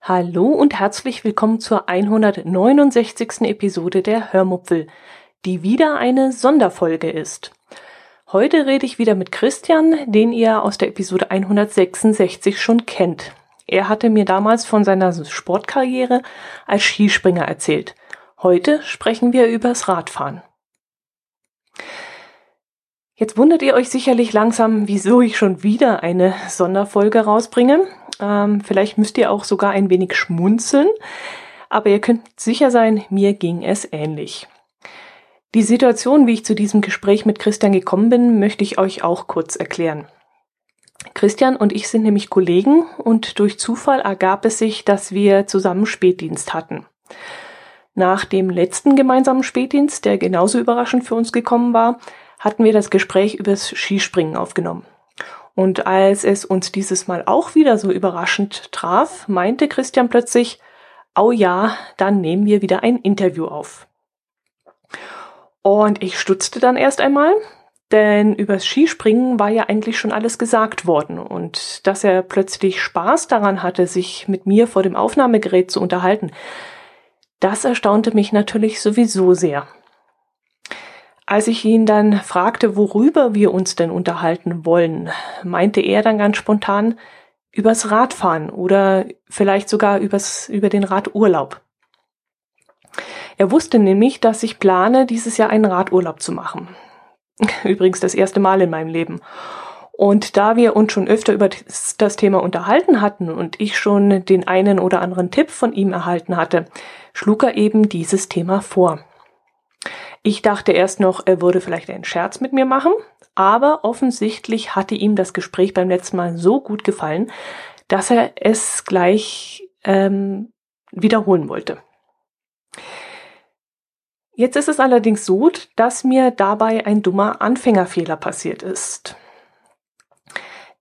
Hallo und herzlich willkommen zur 169. Episode der Hörmupfel, die wieder eine Sonderfolge ist. Heute rede ich wieder mit Christian, den ihr aus der Episode 166 schon kennt. Er hatte mir damals von seiner Sportkarriere als Skispringer erzählt. Heute sprechen wir übers Radfahren. Jetzt wundert ihr euch sicherlich langsam, wieso ich schon wieder eine Sonderfolge rausbringe. Ähm, vielleicht müsst ihr auch sogar ein wenig schmunzeln, aber ihr könnt sicher sein, mir ging es ähnlich. Die Situation, wie ich zu diesem Gespräch mit Christian gekommen bin, möchte ich euch auch kurz erklären. Christian und ich sind nämlich Kollegen und durch Zufall ergab es sich, dass wir zusammen Spätdienst hatten. Nach dem letzten gemeinsamen Spätdienst, der genauso überraschend für uns gekommen war, hatten wir das Gespräch übers Skispringen aufgenommen. Und als es uns dieses Mal auch wieder so überraschend traf, meinte Christian plötzlich, oh ja, dann nehmen wir wieder ein Interview auf. Und ich stutzte dann erst einmal, denn übers Skispringen war ja eigentlich schon alles gesagt worden. Und dass er plötzlich Spaß daran hatte, sich mit mir vor dem Aufnahmegerät zu unterhalten, das erstaunte mich natürlich sowieso sehr. Als ich ihn dann fragte, worüber wir uns denn unterhalten wollen, meinte er dann ganz spontan übers Radfahren oder vielleicht sogar übers, über den Radurlaub. Er wusste nämlich, dass ich plane, dieses Jahr einen Radurlaub zu machen. Übrigens das erste Mal in meinem Leben. Und da wir uns schon öfter über das Thema unterhalten hatten und ich schon den einen oder anderen Tipp von ihm erhalten hatte, schlug er eben dieses Thema vor. Ich dachte erst noch, er würde vielleicht einen Scherz mit mir machen, aber offensichtlich hatte ihm das Gespräch beim letzten Mal so gut gefallen, dass er es gleich ähm, wiederholen wollte. Jetzt ist es allerdings so, dass mir dabei ein dummer Anfängerfehler passiert ist.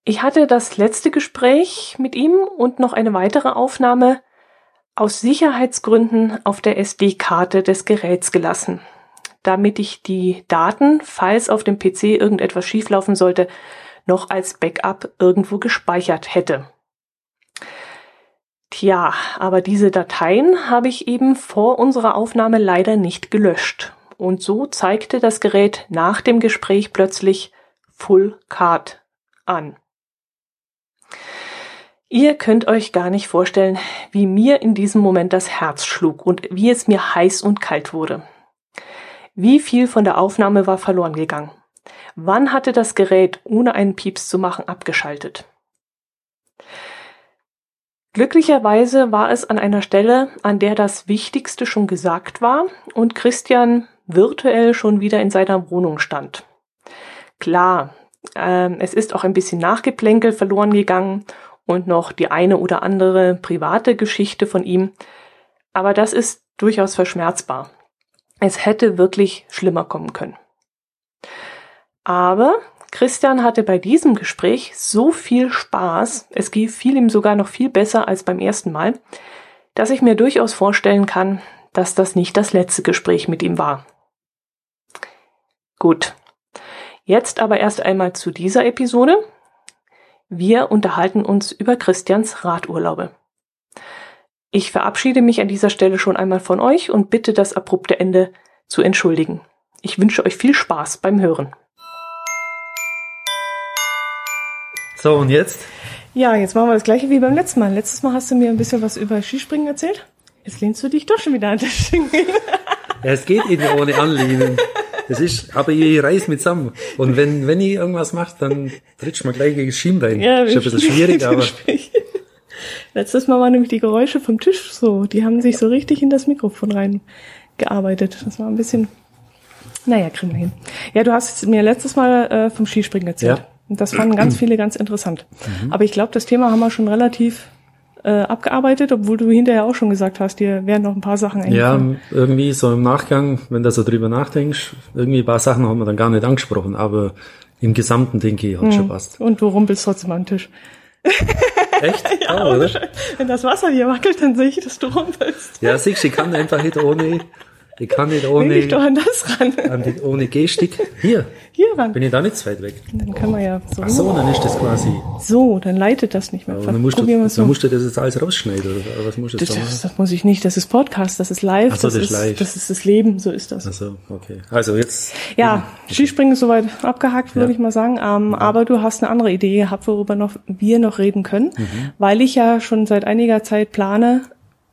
Ich hatte das letzte Gespräch mit ihm und noch eine weitere Aufnahme aus Sicherheitsgründen auf der SD-Karte des Geräts gelassen, damit ich die Daten, falls auf dem PC irgendetwas schieflaufen sollte, noch als Backup irgendwo gespeichert hätte. Tja, aber diese Dateien habe ich eben vor unserer Aufnahme leider nicht gelöscht. Und so zeigte das Gerät nach dem Gespräch plötzlich Full Card an. Ihr könnt euch gar nicht vorstellen, wie mir in diesem Moment das Herz schlug und wie es mir heiß und kalt wurde. Wie viel von der Aufnahme war verloren gegangen? Wann hatte das Gerät, ohne einen Pieps zu machen, abgeschaltet? Glücklicherweise war es an einer Stelle, an der das Wichtigste schon gesagt war und Christian virtuell schon wieder in seiner Wohnung stand. Klar, äh, es ist auch ein bisschen Nachgeplänkel verloren gegangen und noch die eine oder andere private Geschichte von ihm. Aber das ist durchaus verschmerzbar. Es hätte wirklich schlimmer kommen können. Aber Christian hatte bei diesem Gespräch so viel Spaß, es fiel ihm sogar noch viel besser als beim ersten Mal, dass ich mir durchaus vorstellen kann, dass das nicht das letzte Gespräch mit ihm war. Gut. Jetzt aber erst einmal zu dieser Episode. Wir unterhalten uns über Christians Radurlaube. Ich verabschiede mich an dieser Stelle schon einmal von euch und bitte das abrupte Ende zu entschuldigen. Ich wünsche euch viel Spaß beim Hören. So, und jetzt? Ja, jetzt machen wir das gleiche wie beim letzten Mal. Letztes Mal hast du mir ein bisschen was über Skispringen erzählt. Jetzt lehnst du dich doch schon wieder an der Schiene. Ja, es geht eben ohne Anlehnen. Das ist, aber ich reiß mit zusammen. Und wenn, wenn ich irgendwas mache, dann trittst du mir gleich gegen das Schienbein. Ja, ist ein bisschen schwierig, aber. Letztes Mal waren nämlich die Geräusche vom Tisch so, die haben sich so richtig in das Mikrofon reingearbeitet. Das war ein bisschen, naja, kriegen wir hin. Ja, du hast mir letztes Mal äh, vom Skispringen erzählt. Ja. Und das fanden ganz viele ganz interessant. Mhm. Aber ich glaube, das Thema haben wir schon relativ äh, abgearbeitet, obwohl du hinterher auch schon gesagt hast, dir werden noch ein paar Sachen eingefallen. Ja, irgendwie so im Nachgang, wenn du so drüber nachdenkst, irgendwie ein paar Sachen haben wir dann gar nicht angesprochen, aber im Gesamten denke ich, hat hm. schon passt. Und du rumpelst trotzdem am Tisch. Echt? ja, oh, oder? Wenn das Wasser hier wackelt, dann sehe ich, dass du rumpelst. Ja, siehst du, ich kann einfach nicht ohne, Ich kann nicht ohne, Will ich doch an das ran. an die, ohne Gestik. Hier, Hier ran. bin ich da nicht zu weit weg. Dann können wir ja so. Ach so, dann ist das quasi. So, dann leitet das nicht mehr. Aber dann musst, du, dann so. musst du das jetzt alles rausschneiden, oder was musst du Das, das, machen? das muss ich nicht. Das ist Podcast, das ist live. Ach so, das, das ist live. Das ist das Leben, so ist das. Ach so, okay. Also jetzt. Ja, Skispringen ist soweit abgehakt, würde Ja. ich mal sagen. Ähm, Aber du hast eine andere Idee gehabt, worüber noch wir noch reden können, Mhm. weil ich ja schon seit einiger Zeit plane,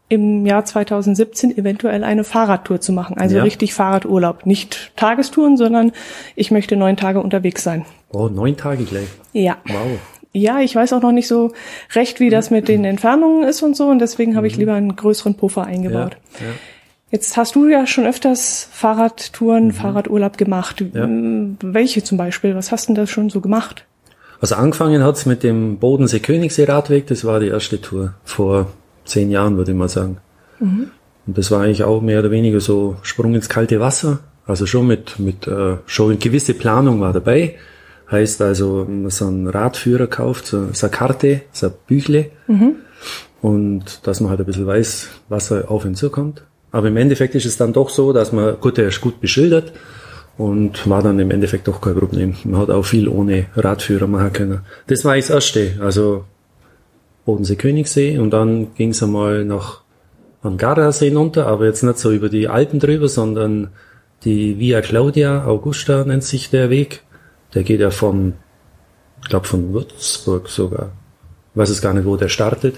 im Jahr 2017 eventuell eine Fahrradtour zu machen. Also Ja. richtig Fahrradurlaub. Nicht Tagestouren, sondern ich möchte neun Tage unterwegs sein. Oh, neun Tage gleich. Ja. Wow. Ja, ich weiß auch noch nicht so recht, wie das mit den Entfernungen ist und so. Und deswegen habe ich lieber einen größeren Puffer Mhm. Ja, eingebaut. ja. Jetzt hast du ja schon öfters Fahrradtouren, Fahrradurlaub gemacht. Mhm. Ja. Welche zum Beispiel? Was hast denn da schon so gemacht? Also angefangen hat's mit dem Bodensee Königssee Radweg, das war die erste Tour vor zehn Jahren, würde ich mal sagen. Und das war eigentlich auch mehr oder weniger so Sprung ins kalte Wasser. Also schon mit, mit äh, schon eine gewisse Planung war dabei. Heißt also, man so einen Radführer kauft, so, so eine Karte, so ein Büchle. Und dass man halt ein bisschen weiß, was auf ihn zukommt. Aber im Endeffekt ist es dann doch so, dass man, gut, der ist gut beschildert und war dann im Endeffekt doch kein Problem. Man hat auch viel ohne Radführer machen können. Das war das erste, also Bodensee Königssee und dann ging es einmal nach am Gardasee runter, aber jetzt nicht so über die Alpen drüber, sondern die Via Claudia Augusta nennt sich der Weg. Der geht ja von, ich glaube von Würzburg sogar. Ich weiß es gar nicht, wo der startet.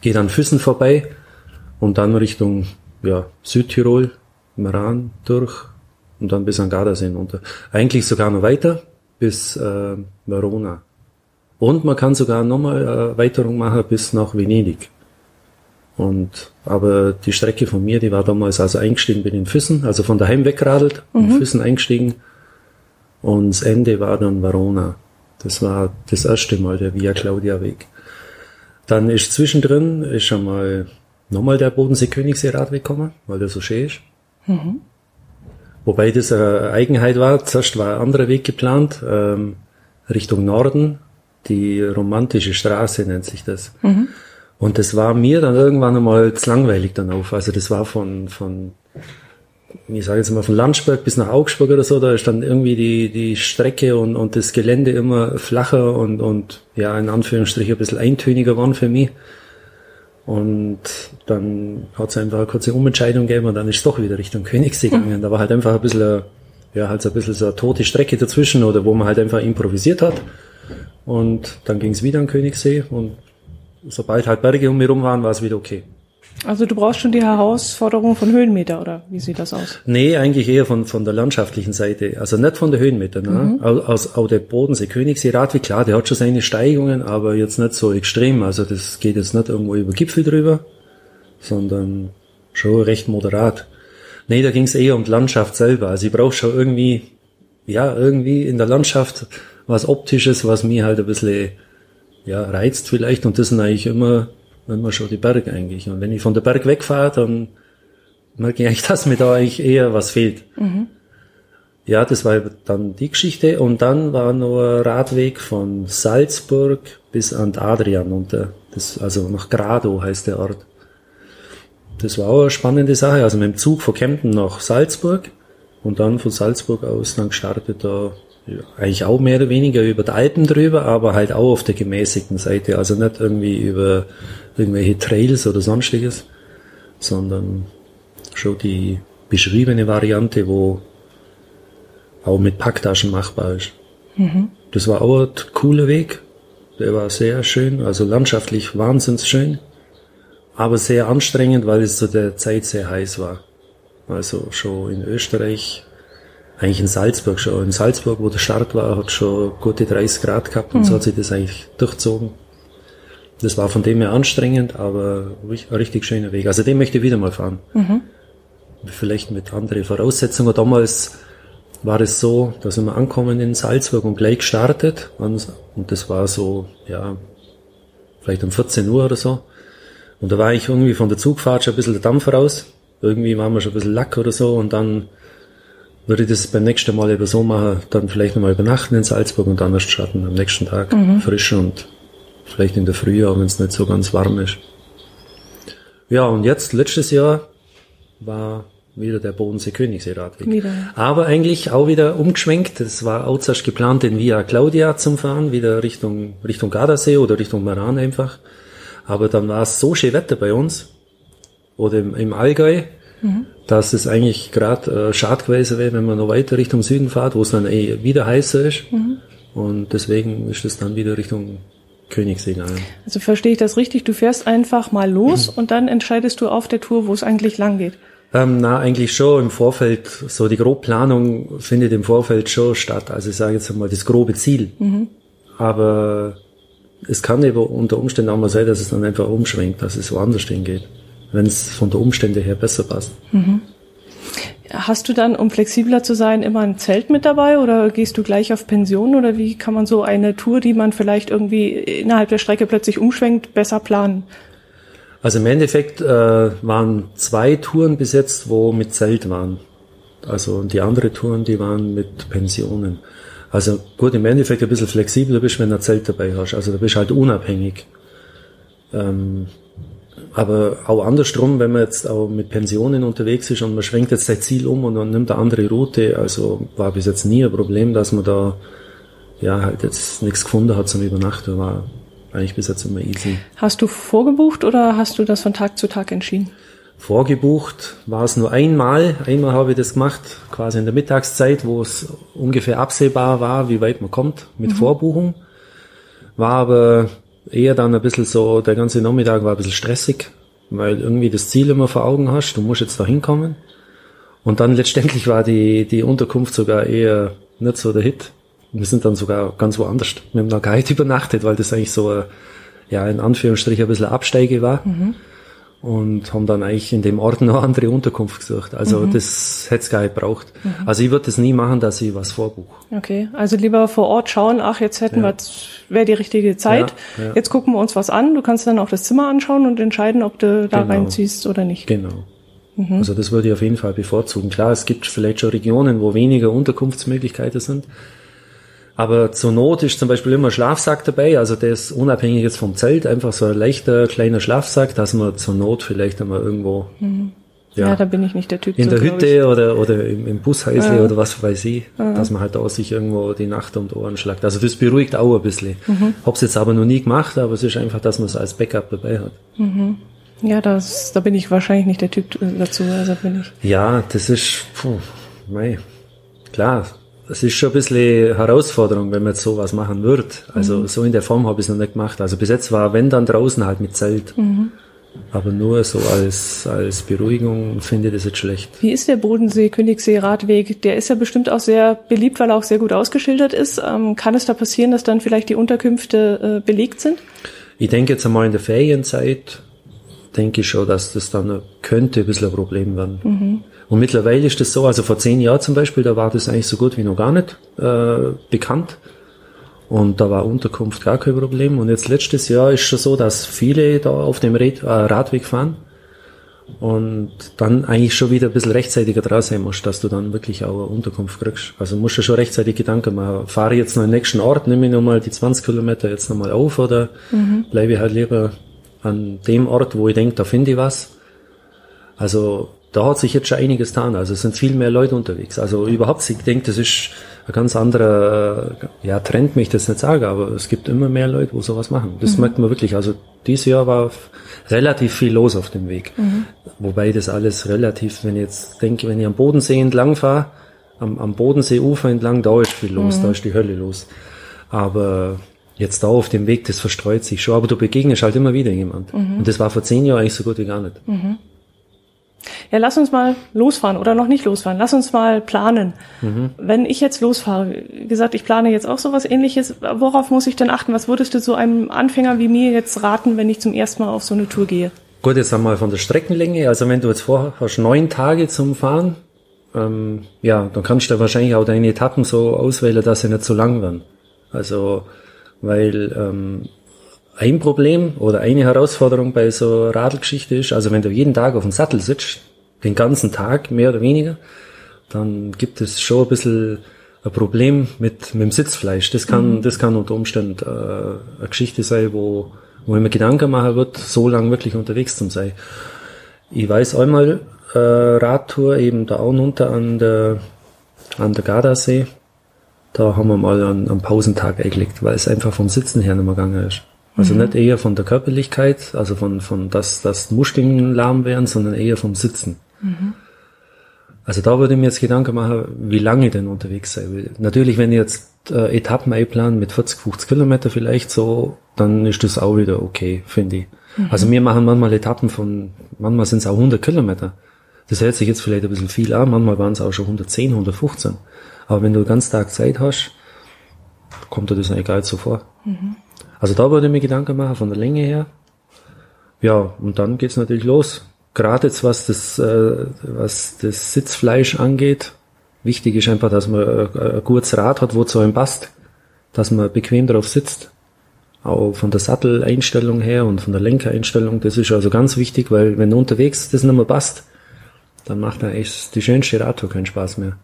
Geht an Füssen vorbei und dann Richtung ja, Südtirol, Meran durch und dann bis an Gardasee runter. Eigentlich sogar noch weiter bis äh, Verona. Und man kann sogar nochmal Erweiterung machen bis nach Venedig. Und, aber die Strecke von mir, die war damals also eingestiegen bin in Füssen, also von daheim wegradelt, in Füssen eingestiegen. Und das Ende war dann Verona. Das war das erste Mal der Via Claudia Weg. Dann ist zwischendrin, ist schon mal nochmal der Bodensee Königssee Radweg gekommen, weil der so schön ist. Wobei das eine Eigenheit war. Zuerst war ein anderer Weg geplant, ähm, Richtung Norden. Die romantische Straße nennt sich das. Und das war mir dann irgendwann einmal zu langweilig dann auf. Also das war von, von, ich sage jetzt mal von Landsberg bis nach Augsburg oder so, da ist dann irgendwie die, die Strecke und, und das Gelände immer flacher und, und ja, in Anführungsstrichen ein bisschen eintöniger geworden für mich. Und dann hat es einfach eine kurze Umentscheidung gegeben und dann ist es doch wieder Richtung Königssee gegangen. Da war halt einfach ein bisschen, ja, halt so ein bisschen so eine tote Strecke dazwischen oder wo man halt einfach improvisiert hat. Und dann ging es wieder an Königssee und sobald halt Berge um mich rum waren, war es wieder okay. Also du brauchst schon die Herausforderung von Höhenmeter, oder wie sieht das aus? Nee, eigentlich eher von, von der landschaftlichen Seite. Also nicht von der Höhenmeter. Ne? Au- Aus, auch der Bodensee Königssee Radweg, klar, der hat schon seine Steigungen, aber jetzt nicht so extrem. Also das geht jetzt nicht irgendwo über Gipfel drüber, sondern schon recht moderat. Nee, da ging es eher um die Landschaft selber. Also ich brauche schon irgendwie, ja, irgendwie in der Landschaft was Optisches, was mir halt ein bisschen ja, reizt vielleicht. Und das sind eigentlich immer, immer schon die Berge eigentlich. Und wenn ich von der Berg wegfahre, dann merke ich eigentlich, dass mir da eigentlich eher was fehlt. Ja, das war dann die Geschichte. Und dann war noch ein Radweg von Salzburg bis an den Adrian unter. Das, also nach Grado heißt der Ort. Das war auch eine spannende Sache. Also mit dem Zug von Kempten nach Salzburg und dann von Salzburg aus dann gestartet da eigentlich auch mehr oder weniger über die Alpen drüber, aber halt auch auf der gemäßigten Seite. Also nicht irgendwie über irgendwelche Trails oder sonstiges, sondern schon die beschriebene Variante, wo auch mit Packtaschen machbar ist. Das war auch ein cooler Weg. Der war sehr schön, also landschaftlich wahnsinnig schön, aber sehr anstrengend, weil es zu der Zeit sehr heiß war. Also schon in Österreich, eigentlich in Salzburg schon. In Salzburg, wo der Start war, hat schon gute 30 Grad gehabt und so hat sich das eigentlich durchzogen. Das war von dem her anstrengend, aber ein richtig schöner Weg. Also den möchte ich wieder mal fahren. Vielleicht mit anderen Voraussetzungen. Damals war es so, da sind wir angekommen in Salzburg und gleich gestartet. Und und das war so, ja, vielleicht um 14 Uhr oder so. Und da war ich irgendwie von der Zugfahrt schon ein bisschen der Dampf raus. Irgendwie waren wir schon ein bisschen lack oder so. Und dann würde ich das beim nächsten Mal eben so machen, dann vielleicht nochmal übernachten in Salzburg und dann erst starten am nächsten Tag. Frisch und vielleicht in der Früh, auch wenn es nicht so ganz warm ist. Ja, und jetzt, letztes Jahr, war wieder der Bodensee-Königssee-Radweg. Wieder. Aber eigentlich auch wieder umgeschwenkt. Es war auch zuerst geplant, den Via Claudia zum Fahren, wieder Richtung, Richtung Gardasee oder Richtung Maran einfach. Aber dann war es so schön Wetter bei uns, oder im, im Allgäu, mhm. dass es eigentlich gerade äh, schade gewesen wäre, wenn man noch weiter Richtung Süden fährt, wo es dann eh wieder heißer ist. Mhm. Und deswegen ist es dann wieder Richtung Königssee. Also verstehe ich das richtig? Du fährst einfach mal los mhm. und dann entscheidest du auf der Tour, wo es eigentlich lang geht. Ähm, na, eigentlich schon im Vorfeld, so die Grobplanung findet im Vorfeld schon statt. Also ich sage jetzt einmal das grobe Ziel. Mhm. Aber es kann eben unter Umständen auch mal sein, dass es dann einfach umschwenkt, dass es woanders hingeht, wenn es von der Umstände her besser passt. Mhm. Hast du dann, um flexibler zu sein, immer ein Zelt mit dabei oder gehst du gleich auf Pension oder wie kann man so eine Tour, die man vielleicht irgendwie innerhalb der Strecke plötzlich umschwenkt, besser planen? Also im Endeffekt äh, waren zwei Touren bis jetzt, wo mit Zelt waren. Also die andere Touren, die waren mit Pensionen. Also gut, im Endeffekt ein bisschen flexibler bist, wenn du ein Zelt dabei hast. Also da bist du halt unabhängig. Ähm, aber auch andersrum, wenn man jetzt auch mit Pensionen unterwegs ist und man schwenkt jetzt sein Ziel um und dann nimmt eine andere Route, also war bis jetzt nie ein Problem, dass man da ja halt jetzt nichts gefunden hat zum Übernachten, war eigentlich bis jetzt immer easy. Hast du vorgebucht oder hast du das von Tag zu Tag entschieden? Vorgebucht war es nur einmal. Einmal habe ich das gemacht, quasi in der Mittagszeit, wo es ungefähr absehbar war, wie weit man kommt mit mhm. Vorbuchung. War aber eher dann ein bisschen so, der ganze Nachmittag war ein bisschen stressig, weil irgendwie das Ziel immer vor Augen hast, du musst jetzt da hinkommen. Und dann letztendlich war die, die Unterkunft sogar eher nicht so der Hit. Wir sind dann sogar ganz woanders. Wir haben da gar nicht übernachtet, weil das eigentlich so, ja, in Anführungsstrichen ein bisschen Absteige war. Mhm. Und haben dann eigentlich in dem Ort noch andere Unterkunft gesucht. Also mhm. das hätte es gar nicht braucht. Mhm. Also ich würde das nie machen, dass ich was vorbuche. Okay, also lieber vor Ort schauen, ach, jetzt hätten ja. wir, wäre die richtige Zeit. Ja, ja. Jetzt gucken wir uns was an. Du kannst dann auch das Zimmer anschauen und entscheiden, ob du da genau. reinziehst oder nicht. Genau. Mhm. Also das würde ich auf jeden Fall bevorzugen. Klar, es gibt vielleicht schon Regionen, wo weniger Unterkunftsmöglichkeiten sind. Aber zur Not ist zum Beispiel immer ein Schlafsack dabei, also der ist unabhängig jetzt vom Zelt, einfach so ein leichter kleiner Schlafsack, dass man zur Not vielleicht einmal irgendwo mhm. Ja, ja, da bin ich nicht der Typ. In so, der Hütte oder, oder im, im Bushäusle ja. oder was weiß ich, ja. dass man halt auch sich irgendwo die Nacht um die Ohren schlagt. Also das beruhigt auch ein bisschen. Mhm. Hab's jetzt aber noch nie gemacht, aber es ist einfach, dass man es als Backup dabei hat. Mhm. Ja, das, da bin ich wahrscheinlich nicht der Typ dazu, also bin ich. Ja, das ist, puh, mei, klar, es ist schon ein bisschen Herausforderung, wenn man jetzt sowas machen würde. Also mhm. so in der Form habe ich es noch nicht gemacht. Also bis jetzt war, wenn dann draußen halt mit Zelt. Mhm. Aber nur so als, als Beruhigung finde ich das jetzt schlecht. Wie ist der Bodensee-Königssee-Radweg? Der ist ja bestimmt auch sehr beliebt, weil er auch sehr gut ausgeschildert ist. Ähm, kann es da passieren, dass dann vielleicht die Unterkünfte äh, belegt sind? Ich denke jetzt einmal in der Ferienzeit, denke ich schon, dass das dann könnte ein bisschen ein Problem werden. Mhm. Und mittlerweile ist das so, also vor zehn Jahren zum Beispiel, da war das eigentlich so gut wie noch gar nicht äh, bekannt. Und da war Unterkunft gar kein Problem. Und jetzt letztes Jahr ist schon so, dass viele da auf dem Red, äh, Radweg fahren und dann eigentlich schon wieder ein bisschen rechtzeitiger dran sein musst, dass du dann wirklich auch eine Unterkunft kriegst. Also musst du schon rechtzeitig Gedanken machen, fahre ich jetzt noch den nächsten Ort, nehme ich nochmal die 20 Kilometer jetzt nochmal auf oder mhm. bleibe ich halt lieber an dem Ort, wo ich denke, da finde ich was. Also da hat sich jetzt schon einiges getan. Also es sind viel mehr Leute unterwegs. Also überhaupt, ich denke, das ist ein ganz anderer äh, ja, Trend, möchte ich das nicht sagen, aber es gibt immer mehr Leute, wo sowas machen. Das mhm. merkt man wirklich. Also dieses Jahr war relativ viel los auf dem Weg. Mhm. Wobei das alles relativ, wenn ich jetzt denke, wenn ich am Bodensee entlang fahre, am, am Bodenseeufer entlang, da ist viel los, mhm. da ist die Hölle los. Aber jetzt da auf dem Weg, das verstreut sich schon, aber du begegnest halt immer wieder jemand. Mhm. Und das war vor zehn Jahren eigentlich so gut wie gar nicht. Ja, lass uns mal losfahren oder noch nicht losfahren. Lass uns mal planen. Mhm. Wenn ich jetzt losfahre, gesagt, ich plane jetzt auch sowas ähnliches, worauf muss ich denn achten? Was würdest du so einem Anfänger wie mir jetzt raten, wenn ich zum ersten Mal auf so eine Tour gehe? Gut, jetzt einmal von der Streckenlänge. Also wenn du jetzt vorher hast neun Tage zum Fahren, ähm, ja, dann kannst du wahrscheinlich auch deine Etappen so auswählen, dass sie nicht so lang werden. Also, weil ähm, ein Problem oder eine Herausforderung bei so Radlgeschichte ist, also wenn du jeden Tag auf dem Sattel sitzt, den ganzen Tag mehr oder weniger, dann gibt es schon ein bisschen ein Problem mit, mit dem Sitzfleisch. Das kann, mhm. das kann unter Umständen äh, eine Geschichte sein, wo, wo ich mir Gedanken machen wird, so lange wirklich unterwegs zu sein. Ich weiß einmal, äh, Radtour eben da unten an der, an der Gardasee. Da haben wir mal einen, einen Pausentag eingelegt, weil es einfach vom Sitzen her nicht mehr gegangen ist. Also mhm. nicht eher von der Körperlichkeit, also von, von dass, dass Muskeln lahm werden, sondern eher vom Sitzen. Mhm. Also da würde ich mir jetzt Gedanken machen, wie lange ich denn unterwegs sein will. Natürlich, wenn ich jetzt äh, Etappen einplanen mit 40, 50 Kilometer vielleicht so, dann ist das auch wieder okay, finde ich. Mhm. Also wir machen manchmal Etappen von, manchmal sind es auch 100 Kilometer. Das hört sich jetzt vielleicht ein bisschen viel an, manchmal waren es auch schon 110, 115. Aber wenn du den ganzen Tag Zeit hast, kommt dir das eigentlich gar nicht so vor. Mhm. Also da würde ich mir Gedanken machen von der Länge her. Ja, und dann geht's natürlich los. Gerade jetzt was das, äh, was das Sitzfleisch angeht. Wichtig ist einfach, dass man ein, ein gutes Rad hat, wo zu einem passt. Dass man bequem drauf sitzt. Auch von der Satteleinstellung her und von der Lenkereinstellung. Das ist also ganz wichtig, weil wenn du unterwegs das nicht mehr passt, dann macht dann echt die schönste Radtour keinen Spaß mehr.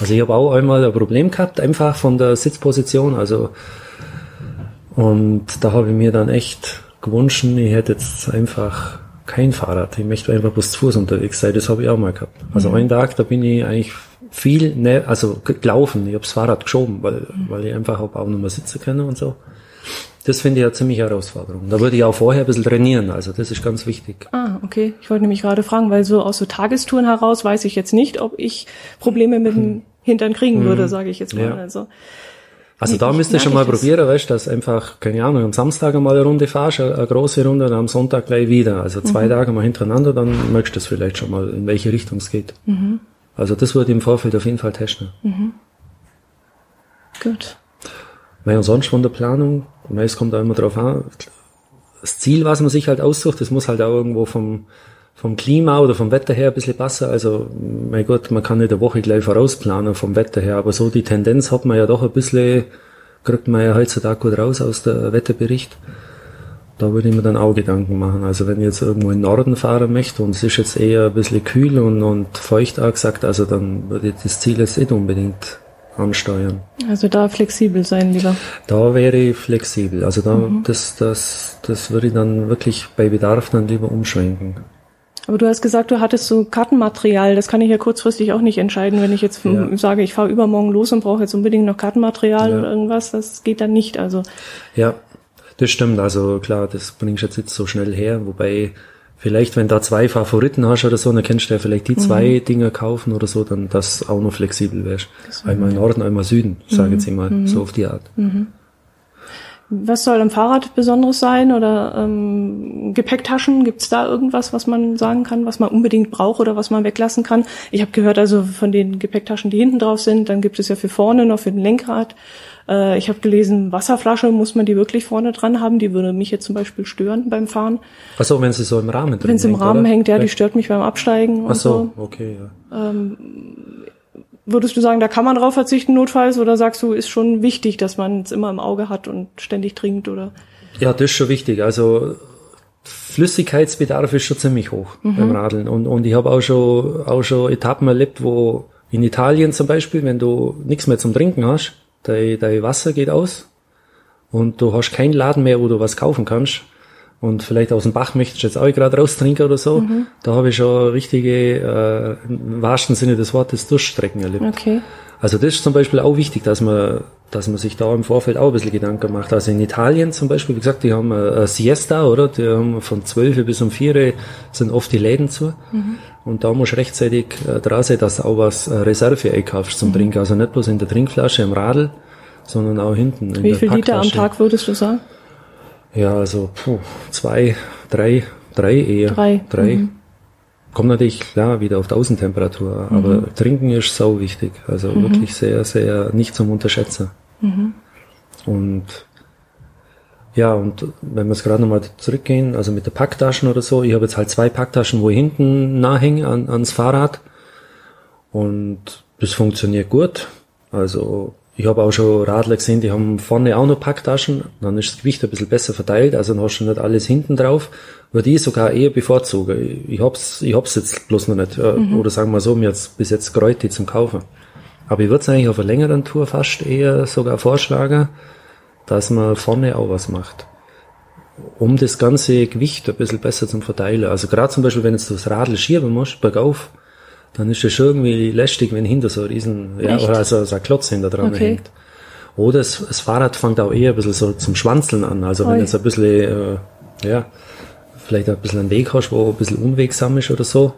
Also ich habe auch einmal ein Problem gehabt, einfach von der Sitzposition. Also und da habe ich mir dann echt gewünscht, ich hätte jetzt einfach kein Fahrrad. Ich möchte einfach bloß zu Fuß unterwegs sein. Das habe ich auch mal gehabt. Also mhm. einen Tag, da bin ich eigentlich viel, ne, also gelaufen. Ich habe das Fahrrad geschoben, weil, mhm. weil ich einfach auch nicht mehr sitzen kann und so. Das finde ich eine ziemliche Herausforderung. Da würde ich auch vorher ein bisschen trainieren, also das ist ganz wichtig. Ah, okay. Ich wollte nämlich gerade fragen, weil so aus so Tagestouren heraus weiß ich jetzt nicht, ob ich Probleme mit dem. Hintern kriegen hm. würde, sage ich jetzt mal. Ja. Also also da müsst ihr schon mal probieren, weißt du, dass einfach, keine Ahnung, am Samstag einmal eine Runde fahrst, eine große Runde, und am Sonntag gleich wieder. Also zwei mhm. Tage mal hintereinander, dann merkst du das vielleicht schon mal, in welche Richtung es geht. Mhm. Also das würde ich im Vorfeld auf jeden Fall testen. Mhm. Gut. Weil sonst von der Planung, es kommt auch immer drauf an, das Ziel, was man sich halt aussucht, das muss halt auch irgendwo vom, vom Klima oder vom Wetter her ein bisschen passen. Also, mein Gott, man kann nicht eine Woche gleich vorausplanen vom Wetter her, aber so die Tendenz hat man ja doch ein bisschen, kriegt man ja heutzutage gut raus aus der Wetterbericht. Da würde ich mir dann auch Gedanken machen. Also wenn ich jetzt irgendwo in den Norden fahren möchte und es ist jetzt eher ein bisschen kühl und, und feucht auch gesagt, also dann würde ich das Ziel jetzt nicht unbedingt ansteuern. Also da flexibel sein lieber. Da wäre ich flexibel. Also da, mhm. das, das, das würde ich dann wirklich bei Bedarf dann lieber umschwenken. Aber du hast gesagt, du hattest so Kartenmaterial. Das kann ich ja kurzfristig auch nicht entscheiden, wenn ich jetzt ja. sage, ich fahre übermorgen los und brauche jetzt unbedingt noch Kartenmaterial ja. oder irgendwas. Das geht dann nicht. Also ja, das stimmt. Also klar, das bringst du jetzt so schnell her. Wobei vielleicht, wenn da zwei Favoriten hast oder so, dann kannst du ja vielleicht die zwei mhm. Dinger kaufen oder so, dann das auch noch flexibel wärst. Einmal Norden, einmal Süden, sage mhm. jetzt immer, mhm. so auf die Art. Mhm. Was soll am Fahrrad Besonderes sein oder ähm, Gepäcktaschen? Gibt es da irgendwas, was man sagen kann, was man unbedingt braucht oder was man weglassen kann? Ich habe gehört, also von den Gepäcktaschen, die hinten drauf sind, dann gibt es ja für vorne noch für den Lenkrad. Äh, ich habe gelesen, Wasserflasche muss man die wirklich vorne dran haben. Die würde mich jetzt zum Beispiel stören beim Fahren. Ach so, wenn sie so im Rahmen drin Wenn sie im Rahmen oder? hängt, ja, die stört mich beim Absteigen. Ach so, so. okay. Ja. Ähm, Würdest du sagen, da kann man drauf verzichten notfalls oder sagst du, ist schon wichtig, dass man es immer im Auge hat und ständig trinkt oder? Ja, das ist schon wichtig. Also Flüssigkeitsbedarf ist schon ziemlich hoch mhm. beim Radeln und, und ich habe auch schon auch schon Etappen erlebt, wo in Italien zum Beispiel, wenn du nichts mehr zum Trinken hast, dein, dein Wasser geht aus und du hast keinen Laden mehr, wo du was kaufen kannst, und vielleicht aus dem Bach möchtest du jetzt auch gerade raustrinken oder so. Mhm. Da habe ich schon richtige, äh, im wahrsten Sinne des Wortes, Durststrecken erlebt. Okay. Also das ist zum Beispiel auch wichtig, dass man, dass man sich da im Vorfeld auch ein bisschen Gedanken macht. Also in Italien zum Beispiel, wie gesagt, die haben eine Siesta, oder? Die haben von 12 bis um 4 sind oft die Läden zu. Mhm. Und da musst du rechtzeitig äh, dran sein, dass du auch was äh, Reserve einkaufst zum mhm. Trinken. Also nicht bloß in der Trinkflasche im Radl, sondern auch hinten. Wie viel Liter am Tag würdest du sagen? Ja, also puh, zwei, drei, drei eher. Drei. Drei. Mhm. Kommt natürlich klar wieder auf die Außentemperatur, mhm. aber trinken ist sau wichtig. Also mhm. wirklich sehr, sehr nicht zum Unterschätzen. Mhm. Und ja, und wenn wir es gerade nochmal zurückgehen, also mit der Packtaschen oder so, ich habe jetzt halt zwei Packtaschen, wo ich hinten nachhänge an, ans Fahrrad. Und das funktioniert gut. Also ich habe auch schon Radler gesehen, die haben vorne auch noch Packtaschen, dann ist das Gewicht ein bisschen besser verteilt, also dann hast du nicht alles hinten drauf. Würde ich sogar eher bevorzugen. Ich hab's, ich hab's jetzt bloß noch nicht. Mhm. Oder sagen wir so, mir jetzt bis jetzt gereut, die zum Kaufen. Aber ich würde es eigentlich auf einer längeren Tour fast eher sogar vorschlagen, dass man vorne auch was macht. um das ganze Gewicht ein bisschen besser zu verteilen. Also gerade zum Beispiel, wenn jetzt du das Radl schieben musst, bergauf, dann ist das irgendwie lästig, wenn hinter so ein riesen, ja, oder also so ein Klotz hinter dran okay. hängt. Oder das, das, Fahrrad fängt auch eher ein bisschen so zum Schwanzeln an. Also Oi. wenn jetzt ein bisschen, äh, ja, vielleicht ein bisschen einen Weg hast, wo ein bisschen unwegsam ist oder so,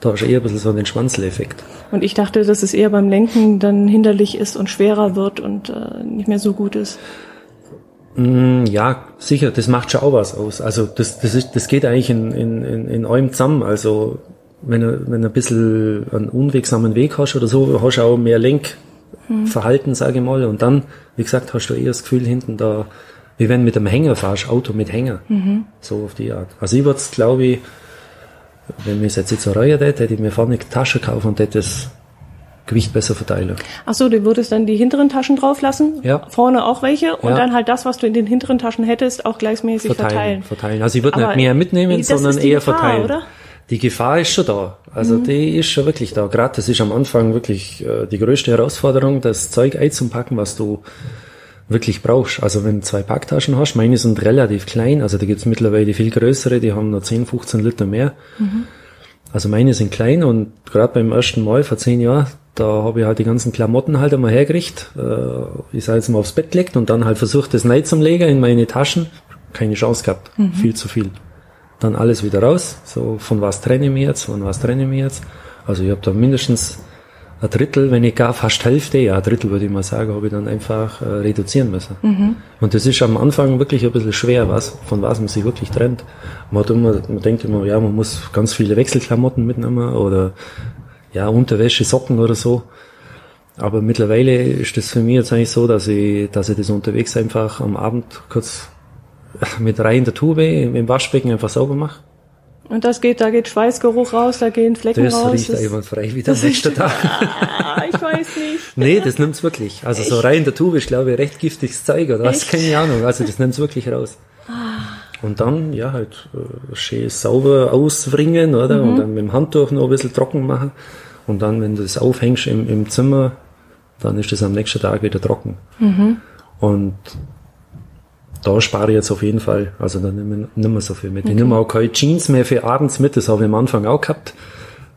da hast du eher ein bisschen so den Schwanzeleffekt. Und ich dachte, dass es eher beim Lenken dann hinderlich ist und schwerer wird und äh, nicht mehr so gut ist. Mm, ja, sicher, das macht schon auch was aus. Also das, das, ist, das geht eigentlich in, in, in, in allem zusammen. Also wenn du, wenn du ein bisschen einen unwegsamen Weg hast oder so, hast du auch mehr Lenkverhalten, sage ich mal. Und dann, wie gesagt, hast du eher das Gefühl hinten da, wie wenn du mit einem Hänger fahrst, Auto mit Hänger. Mhm. So auf die Art. Also ich würde es, glaube ich, wenn wir es jetzt so reihen hätte, hätte ich mir vorne eine Tasche kaufen und hätte das Gewicht besser verteilen. Ach so, du würdest dann die hinteren Taschen drauf lassen, ja. vorne auch welche und ja. dann halt das, was du in den hinteren Taschen hättest, auch gleichmäßig verteilen. Verteilen. verteilen. Also ich würde nicht mehr mitnehmen, sondern eher Gefahr, verteilen. Oder? Die Gefahr ist schon da. Also mhm. die ist schon wirklich da. Gerade das ist am Anfang wirklich äh, die größte Herausforderung, das Zeug einzupacken, was du wirklich brauchst. Also wenn du zwei Packtaschen hast, meine sind relativ klein, also da gibt's mittlerweile viel größere, die haben nur 10, 15 Liter mehr. Mhm. Also meine sind klein und gerade beim ersten Mal vor zehn Jahren, da habe ich halt die ganzen Klamotten halt einmal hergerichtet. Äh, ich sage jetzt mal aufs Bett gelegt und dann halt versucht, das Neid zum Legen in meine Taschen. Keine Chance gehabt. Mhm. Viel zu viel. Dann alles wieder raus. So, von was trenne ich mich jetzt, von was trenne ich mich jetzt. Also ich habe da mindestens ein Drittel, wenn ich gar fast Hälfte, ja, ein Drittel würde ich mal sagen, habe ich dann einfach äh, reduzieren müssen. Mhm. Und das ist am Anfang wirklich ein bisschen schwer, was, von was man sich wirklich trennt. Man, hat immer, man denkt immer, ja, man muss ganz viele Wechselklamotten mitnehmen oder ja, Unterwäsche, Socken oder so. Aber mittlerweile ist das für mich jetzt eigentlich so, dass ich, dass ich das unterwegs einfach am Abend kurz mit rein in der Tube im Waschbecken einfach sauber mache und das geht, da geht Schweißgeruch raus, da gehen Flecken das raus. Riecht das riecht frei wie der nächste Tag. Ah, ich weiß nicht. nee, das nimmt's wirklich. Also Echt? so rein in der Tube ist, glaube ich, recht giftiges Zeug oder was, keine Ahnung. Also das nimmt's wirklich raus. Ah. Und dann, ja, halt, äh, schön sauber auswringen, oder? Mhm. Und dann mit dem Handtuch noch ein bisschen trocken machen. Und dann, wenn du das aufhängst im, im Zimmer, dann ist das am nächsten Tag wieder trocken. Mhm. Und da spare ich jetzt auf jeden Fall. Also da nehme ich nicht mehr so viel mit. Okay. Ich nehme auch keine Jeans mehr für abends mit, das habe ich am Anfang auch gehabt.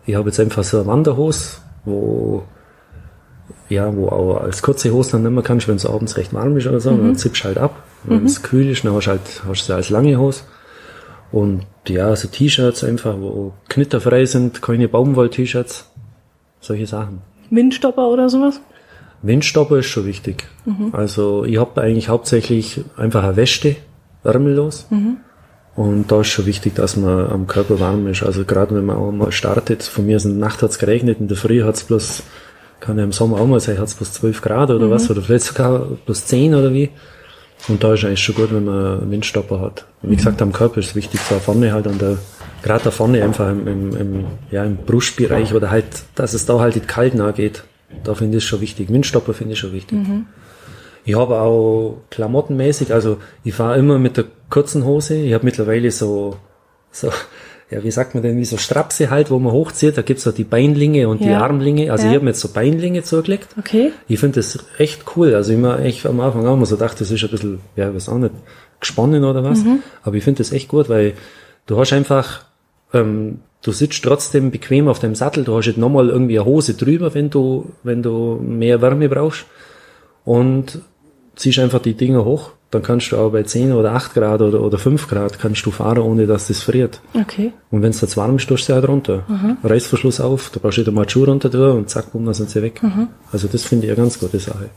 Ich habe jetzt einfach so eine Wanderhose, wo ja, wo auch als kurze Hose dann nehmen kannst, wenn es abends recht warm ist oder so, mhm. dann zippst halt ab. Wenn mhm. es kühl ist, dann hast du halt, hast du sie als lange Hose. Und ja, so T-Shirts einfach, wo knitterfrei sind, keine Baumwoll-T-Shirts, solche Sachen. Windstopper oder sowas? Windstopper ist schon wichtig. Mhm. Also ich habe eigentlich hauptsächlich einfach eine Weste, wärmelos. Mhm. Und da ist schon wichtig, dass man am Körper warm ist. Also gerade wenn man auch mal startet, von mir ist in der Nacht hat's geregnet, in der Früh hat's bloß, kann ja im Sommer auch mal sein, hat's bloß 12 Grad oder mhm. was, oder vielleicht sogar bloß 10 oder wie. Und da ist eigentlich schon gut, wenn man einen Windstopper hat. Und wie mhm. gesagt, am Körper ist wichtig, so vorne halt an der, gerade da vorne einfach im, im, im, ja, im Brustbereich oder halt, dass es da halt nicht kalt nahe geht. Da finde ich es schon wichtig. Windstopper finde ich schon wichtig. Mhm. Ich habe auch klamottenmäßig, also ich fahre immer mit der kurzen Hose. Ich habe mittlerweile so, so, ja, wie sagt man denn, wie so Strapse halt, wo man hochzieht. Da gibt's so die Beinlinge und ja. die Armlinge. Also ja. ich habe mir jetzt so Beinlinge zugelegt. Okay. Ich finde das echt cool. Also ich mir echt am Anfang auch mal so gedacht, das ist ein bisschen, ja, ich weiß auch nicht, gesponnen oder was. Mhm. Aber ich finde das echt gut, weil du hast einfach ähm, du sitzt trotzdem bequem auf deinem Sattel, du hast jetzt nochmal irgendwie eine Hose drüber, wenn du, wenn du mehr Wärme brauchst und ziehst einfach die Dinger hoch, dann kannst du auch bei 10 oder 8 Grad oder, oder 5 Grad kannst du fahren, ohne dass das friert. Okay. Und wenn es jetzt warm ist, tust du halt runter. Mhm. Reißverschluss auf, da brauchst du wieder mal die Schuhe runter tun und zack, bumm, dann sind sie weg. Mhm. Also das finde ich eine ganz gute Sache.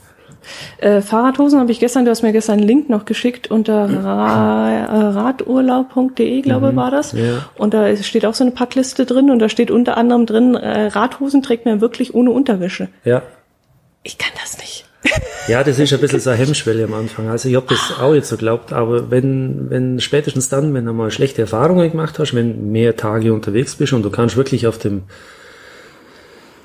Äh, Fahrradhosen habe ich gestern, du hast mir gestern einen Link noch geschickt unter ra radurlaub.de, glaube mhm, war das. Ja. Und da steht auch so eine Packliste drin und da steht unter anderem drin, äh, Radhosen trägt man wirklich ohne Unterwäsche. Ja. Ich kann das nicht. Ja, das ist ein bisschen so eine Hemmschwelle am Anfang. Also ich habe das auch jetzt so geglaubt, aber wenn, wenn spätestens dann, wenn du mal schlechte Erfahrungen gemacht hast, wenn mehr Tage unterwegs bist und du kannst wirklich auf dem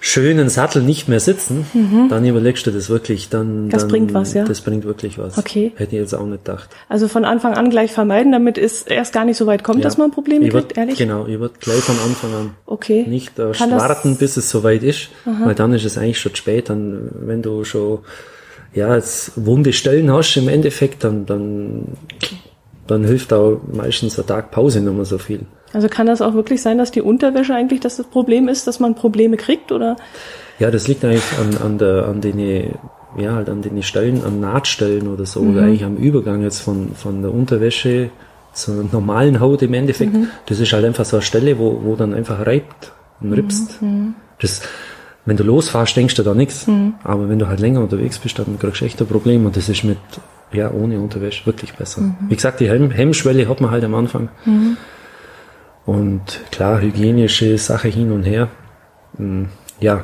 schönen Sattel nicht mehr sitzen, mhm. dann überlegst du das wirklich, dann, das dann, bringt was, ja. Das bringt wirklich was. Okay. Hätte ich jetzt auch nicht gedacht. Also von Anfang an gleich vermeiden, damit es erst gar nicht so weit kommt, ja. dass man Probleme ich kriegt, ehrlich? Genau, ich würde gleich von Anfang an. Okay. Nicht erst warten, bis es soweit ist, Aha. weil dann ist es eigentlich schon spät, dann, wenn du schon, ja, jetzt wunde Stellen hast im Endeffekt, dann, dann dann hilft auch meistens eine Tag Pause nicht mehr so viel. Also kann das auch wirklich sein, dass die Unterwäsche eigentlich das Problem ist, dass man Probleme kriegt, oder? Ja, das liegt eigentlich an, an, der, an den, ja, halt an den Stellen, an Nahtstellen oder so, mhm. oder eigentlich am Übergang jetzt von, von der Unterwäsche zur normalen Haut im Endeffekt. Mhm. Das ist halt einfach so eine Stelle, wo, wo dann einfach reibt und ripst. Mhm. Das, wenn du losfährst, denkst du da nichts. Mhm. Aber wenn du halt länger unterwegs bist, dann kriegst du echt ein Problem. Und das ist mit, ja, ohne Unterwäsche wirklich besser. Mhm. Wie gesagt, die Hemm Hemmschwelle hat man halt am Anfang. Mhm. Und klar, hygienische Sache hin und her. Hm, ja,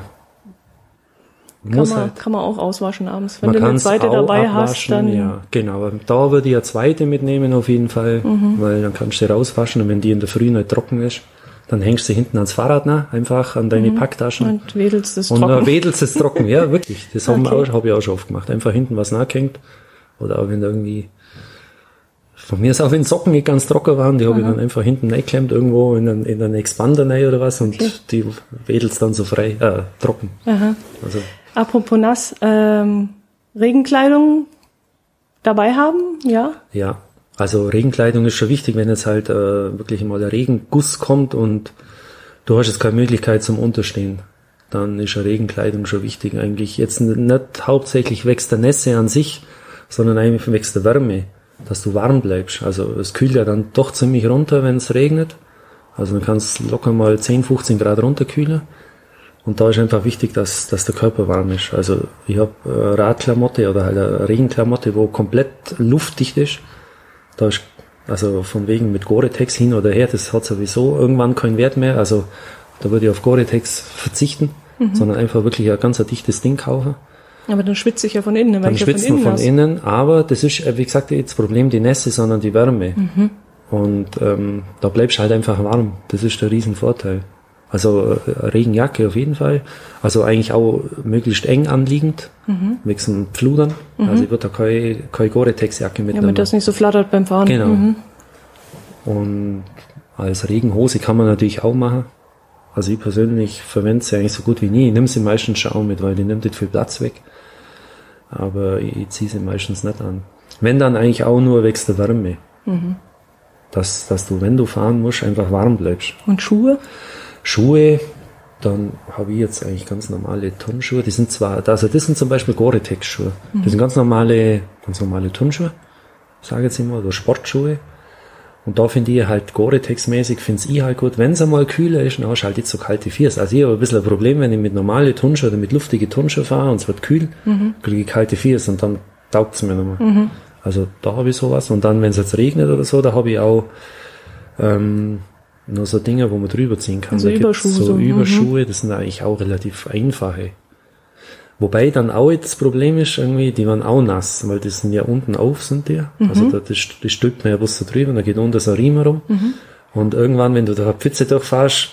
kann man, halt, kann man auch auswaschen abends. Wenn du eine zweite dabei hast, dann. Ja, genau. Da würde ich eine zweite mitnehmen auf jeden Fall, mhm. weil dann kannst du sie rauswaschen und wenn die in der Früh nicht trocken ist, dann hängst du sie hinten ans Fahrrad nach, einfach an deine mhm. Packtaschen. Und wedelst es trocken. Und wedelst es trocken, ja, wirklich. Das okay. habe hab ich auch schon oft gemacht. Einfach hinten was nachgehängt. Oder auch wenn irgendwie, von mir ist auch wenn Socken nicht ganz trocken waren, die habe ich dann einfach hinten eingeklemmt irgendwo in einen, in einen Expander rein oder was und okay. die wedelst dann so frei, äh, trocken. Aha. Also. Apropos nass, ähm, Regenkleidung dabei haben, ja? Ja, also Regenkleidung ist schon wichtig, wenn jetzt halt äh, wirklich mal der Regenguss kommt und du hast jetzt keine Möglichkeit zum Unterstehen. Dann ist eine Regenkleidung schon wichtig. Eigentlich jetzt nicht hauptsächlich wächst der Nässe an sich, sondern eigentlich wächst der Wärme, dass du warm bleibst. Also es kühlt ja dann doch ziemlich runter, wenn es regnet. Also dann kannst locker mal 10, 15 Grad runterkühlen. Und da ist einfach wichtig, dass, dass der Körper warm ist. Also ich habe äh, Radklamotte oder halt eine Regenklamotte, wo komplett luftdicht ist. Da ist also von wegen mit Gore-Tex hin oder her, das hat sowieso irgendwann keinen Wert mehr. Also da würde ich auf Gore-Tex verzichten, mhm. sondern einfach wirklich ein ganz dichtes Ding kaufen. Aber dann schwitze ich ja von innen. Dann schwitzt man von innen, aber das ist, äh, wie gesagt, jetzt das Problem die Nässe, sondern die Wärme. Mhm. Und ähm, da bleibst du halt einfach warm. Das ist der Riesenvorteil. Also äh, Regenjacke auf jeden Fall. Also eigentlich auch möglichst eng anliegend, mhm. wegen dem Fludern. Mhm. Also ich würde da keine, keine Gore-Tex-Jacke mitnehmen. Damit das nicht so flattert beim Fahren. Genau. Mhm. Und als Regenhose kann man natürlich auch machen. Also ich persönlich verwende sie eigentlich so gut wie nie. Ich nehme sie meistens schon auch mit, weil die nimmt nicht viel Platz weg. Aber ich, ziehe sie meistens nicht an. Wenn dann eigentlich auch nur wegen der Wärme. Mhm. Dass, dass du, wenn du fahren musst, einfach warm bleibst. Und Schuhe? Schuhe, dann habe ich jetzt eigentlich ganz normale Turnschuhe. Die sind zwar, also das sind zum Beispiel Gore-Tex-Schuhe. Mhm. Das sind ganz normale, ganz normale Turnschuhe, sage ich jetzt immer, oder Sportschuhe. Und da finde ich halt Gore-Tex-mäßig, finde ich halt gut. Wenn es einmal kühler ist, dann hast du halt nicht so kalte Fiers. Also ich habe ein bisschen ein Problem, wenn ich mit normale Turnschuhe oder mit luftige Turnschuhe fahre und es wird kühl, mhm. kriege ich kalte Fiers und dann taugt es mir mehr. Mhm. Also da habe ich sowas. Und dann, wenn es jetzt regnet oder so, da habe ich auch ähm, nur so Dinge, wo man drüber ziehen kann. Also da Überschuhe. So, so Überschuhe, mhm. das sind eigentlich auch relativ einfache. Wobei dann auch jetzt das Problem ist, irgendwie, die waren auch nass, weil die sind ja unten auf, sind die. Mhm. Also da, das, das stülpt man ja bloß da drüber, da geht unten so ein Riemen rum. Mhm. Und irgendwann, wenn du da eine Pfütze durchfährst,